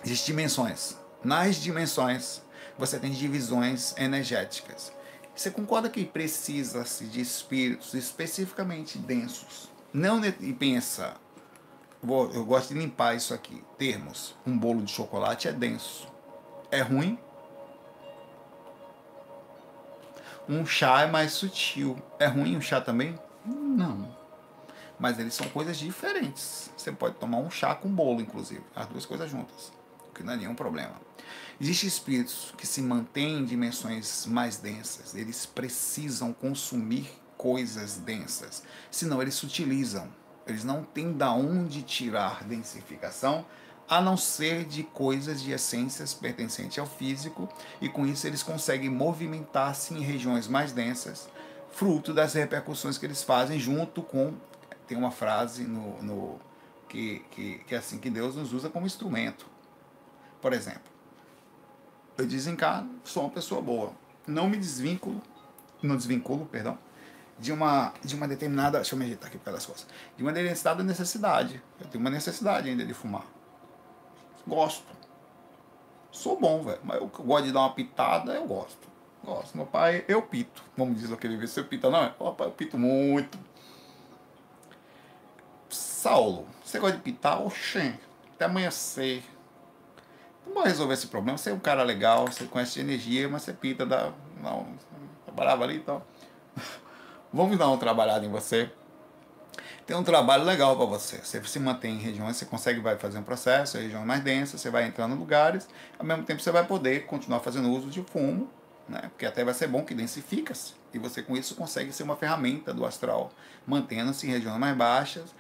Existem dimensões. Nas dimensões, você tem divisões energéticas. Você concorda que precisa-se de espíritos especificamente densos? Não e pensa, eu gosto de limpar isso aqui. Termos. Um bolo de chocolate é denso. É ruim? Um chá é mais sutil. É ruim um chá também? Não. Mas eles são coisas diferentes. Você pode tomar um chá com bolo, inclusive. As duas coisas juntas. Que não é nenhum problema. Existem espíritos que se mantêm em dimensões mais densas. Eles precisam consumir coisas densas, senão eles se utilizam. Eles não têm da onde tirar densificação, a não ser de coisas de essências pertencentes ao físico, e com isso eles conseguem movimentar-se em regiões mais densas, fruto das repercussões que eles fazem junto com. Tem uma frase no, no que, que, que é assim que Deus nos usa como instrumento. Por exemplo, eu desencarno, sou uma pessoa boa. Não me desvinculo, não desvinculo, perdão, de uma, de uma determinada. Deixa eu me agitar aqui pelas costas. De uma determinada necessidade. Eu tenho uma necessidade ainda de fumar. Gosto. Sou bom, velho. Mas eu gosto de dar uma pitada, eu gosto. Gosto. Meu pai, eu pito. Vamos dizer aquele vez, você pita, não? Meu pai, eu pito muito. Saulo, você gosta de pitar? Oxê, até amanhecer. Vamos resolver esse problema. Você é um cara legal, você conhece de energia, mas você pita, dá. Não, trabalhava ali e então. tal. Vamos dar uma trabalhada em você. Tem um trabalho legal para você. Você se mantém em regiões, você consegue vai fazer um processo, regiões mais densas, você vai entrando em lugares, ao mesmo tempo você vai poder continuar fazendo uso de fumo, né? Porque até vai ser bom que densifica-se. E você com isso consegue ser uma ferramenta do astral, mantendo-se em regiões mais baixas,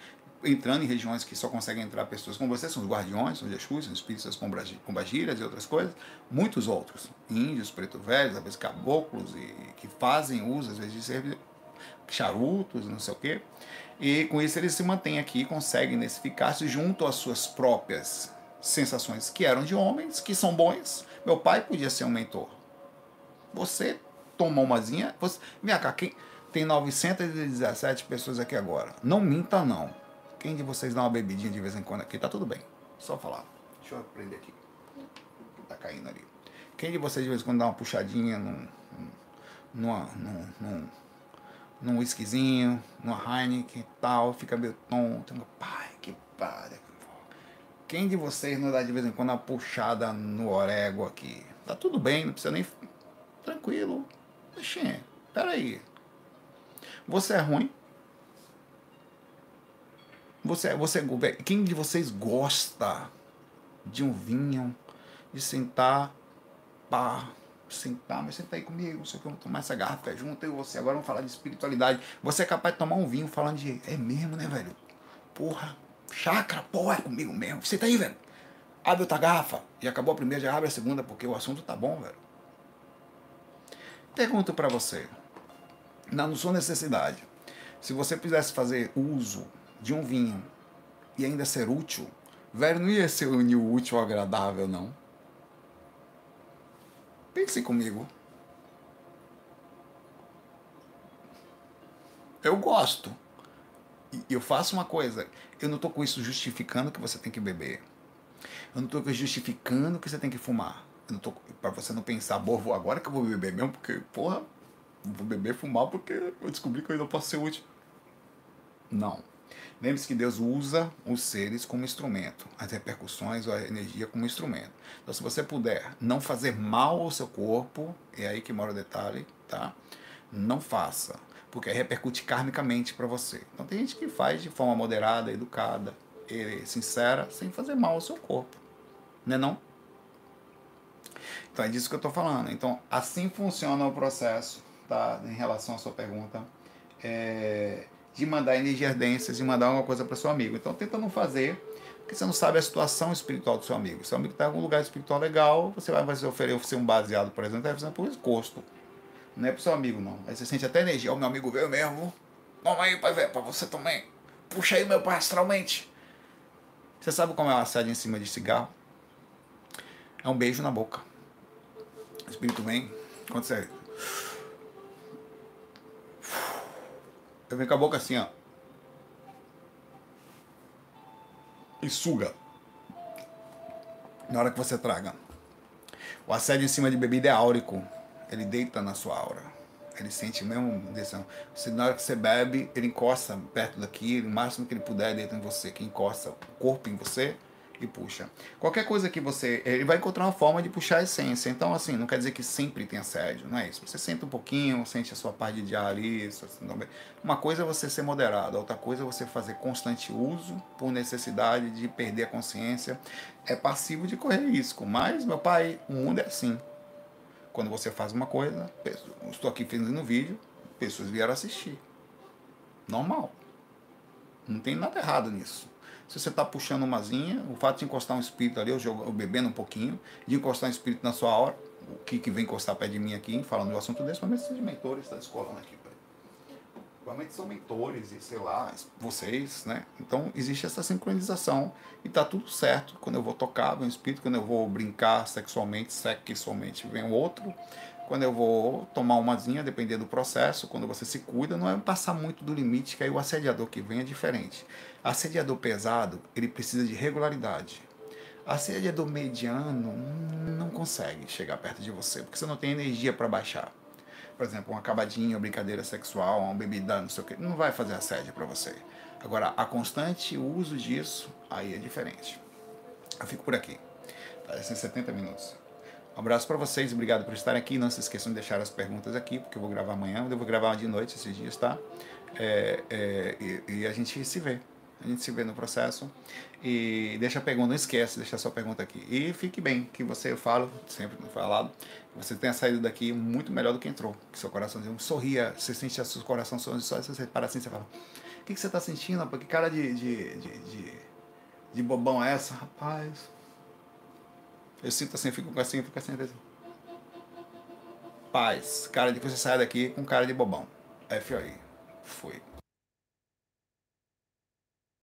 entrando em regiões que só conseguem entrar pessoas como você, são os guardiões, são os Exus, são os espíritos das pombagiras e outras coisas, muitos outros, índios, preto velhos, às vezes caboclos, e, que fazem uso, às vezes, de servir charutos, não sei o quê. E com isso eles se mantêm aqui, conseguem densificar-se junto às suas próprias sensações que eram de homens, que são bons. Meu pai podia ser um mentor. Você tomou umazinha, você, minha cá, quem, tem 917 pessoas aqui agora. Não minta não. Quem de vocês dá uma bebidinha de vez em quando aqui? Tá tudo bem. Só falar. Deixa eu aprender aqui. Tá caindo ali. Quem de vocês de vez em quando dá uma puxadinha num, numa, num, num, num whiskyzinho, numa Heineken e tal, fica meio tonto. Pai, que padre. Quem de vocês não dá de vez em quando uma puxada no orégua aqui? Tá tudo bem, não precisa nem. Tranquilo. Oxê, peraí. Você é ruim? Você, você, quem de vocês gosta de um vinho, de sentar, pá, sentar, mas senta aí comigo, não sei o que, vamos tomar essa garrafa junto, eu e você, agora vamos falar de espiritualidade. Você é capaz de tomar um vinho falando de, é mesmo, né, velho? Porra, chakra, porra, é comigo mesmo. Senta aí, velho. Abre outra garrafa. E acabou a primeira, já abre a segunda, porque o assunto tá bom, velho. Pergunto para você, na sua necessidade, se você pudesse fazer uso de um vinho e ainda ser útil, velho, não ia ser unir o útil ao agradável, não. Pense comigo. Eu gosto. E eu faço uma coisa. Eu não estou com isso justificando que você tem que beber. Eu não estou justificando que você tem que fumar. Eu não tô para você não pensar, boa, agora que eu vou beber mesmo, porque, porra, vou beber fumar porque eu descobri que eu ainda posso ser útil. Não. Lembre-se que Deus usa os seres como instrumento, as repercussões ou a energia como instrumento. Então, se você puder não fazer mal ao seu corpo, é aí que mora o detalhe, tá? Não faça, porque repercute karmicamente para você. Então, tem gente que faz de forma moderada, educada, sincera, sem fazer mal ao seu corpo, né não? Então, é disso que eu estou falando. Então, assim funciona o processo, tá? Em relação à sua pergunta. É de mandar energias densas e mandar alguma coisa para seu amigo. Então tenta não fazer, porque você não sabe a situação espiritual do seu amigo. Seu amigo está em algum lugar espiritual legal, você vai oferecer um baseado, por exemplo, vai fazer por encosto. Não é pro seu amigo, não. Aí você sente até energia. O meu amigo veio mesmo. Toma aí, pai, pra você também. Puxa aí, meu pai, astralmente. Você sabe como é uma assédio em cima de cigarro? É um beijo na boca. O espírito vem, quando você Eu venho com a boca assim, ó. E suga. Na hora que você traga. O assédio em cima de bebida é áurico. Ele deita na sua aura. Ele sente mesmo. Você, na hora que você bebe, ele encosta perto daqui, o máximo que ele puder, deita em você. Que encosta o corpo em você, e puxa. Qualquer coisa que você. Ele vai encontrar uma forma de puxar a essência. Então, assim, não quer dizer que sempre tem assédio, não é isso. Você senta um pouquinho, sente a sua parte de ar. Assim, uma coisa é você ser moderado, outra coisa é você fazer constante uso por necessidade de perder a consciência. É passivo de correr risco. Mas, meu pai, o mundo é assim. Quando você faz uma coisa, estou aqui fazendo vídeo, pessoas vieram assistir. Normal. Não tem nada errado nisso. Se você está puxando uma zinha, o fato de encostar um espírito ali, eu, jogo, eu bebendo um pouquinho, de encostar um espírito na sua hora, o que, que vem encostar perto de mim aqui, falando do assunto desse, mas esses mentores da escola aqui, Provavelmente são mentores e sei lá, vocês, né? Então existe essa sincronização e tá tudo certo. Quando eu vou tocar, vem um espírito, quando eu vou brincar sexualmente, sexualmente, vem outro. Quando eu vou tomar umazinha, dependendo do processo, quando você se cuida, não é passar muito do limite, que aí o assediador que vem é diferente. Assediador pesado, ele precisa de regularidade. Assediador mediano não consegue chegar perto de você, porque você não tem energia para baixar. Por exemplo, uma acabadinha, uma brincadeira sexual, uma bebida, não sei o que, não vai fazer assédio para você. Agora, a constante uso disso, aí é diferente. Eu fico por aqui. Parecem 70 minutos. Um abraço para vocês, obrigado por estarem aqui. Não se esqueçam de deixar as perguntas aqui, porque eu vou gravar amanhã, eu vou gravar de noite esses dias, tá? É, é, e, e, a gente se vê. A gente se vê no processo. E deixa a pergunta, não esquece, deixa a sua pergunta aqui. E fique bem, que você, eu falo, sempre falado, você tenha saído daqui muito melhor do que entrou. Que seu coração sorria, você sente o seu coração sorrindo, só você para assim, você fala, o que, que você está sentindo? Que cara de, de, de, de, de bobão é essa? Rapaz, eu sinto assim, fico assim, fico assim. Paz. Cara de que você sai daqui com cara de bobão. FOI. Fui.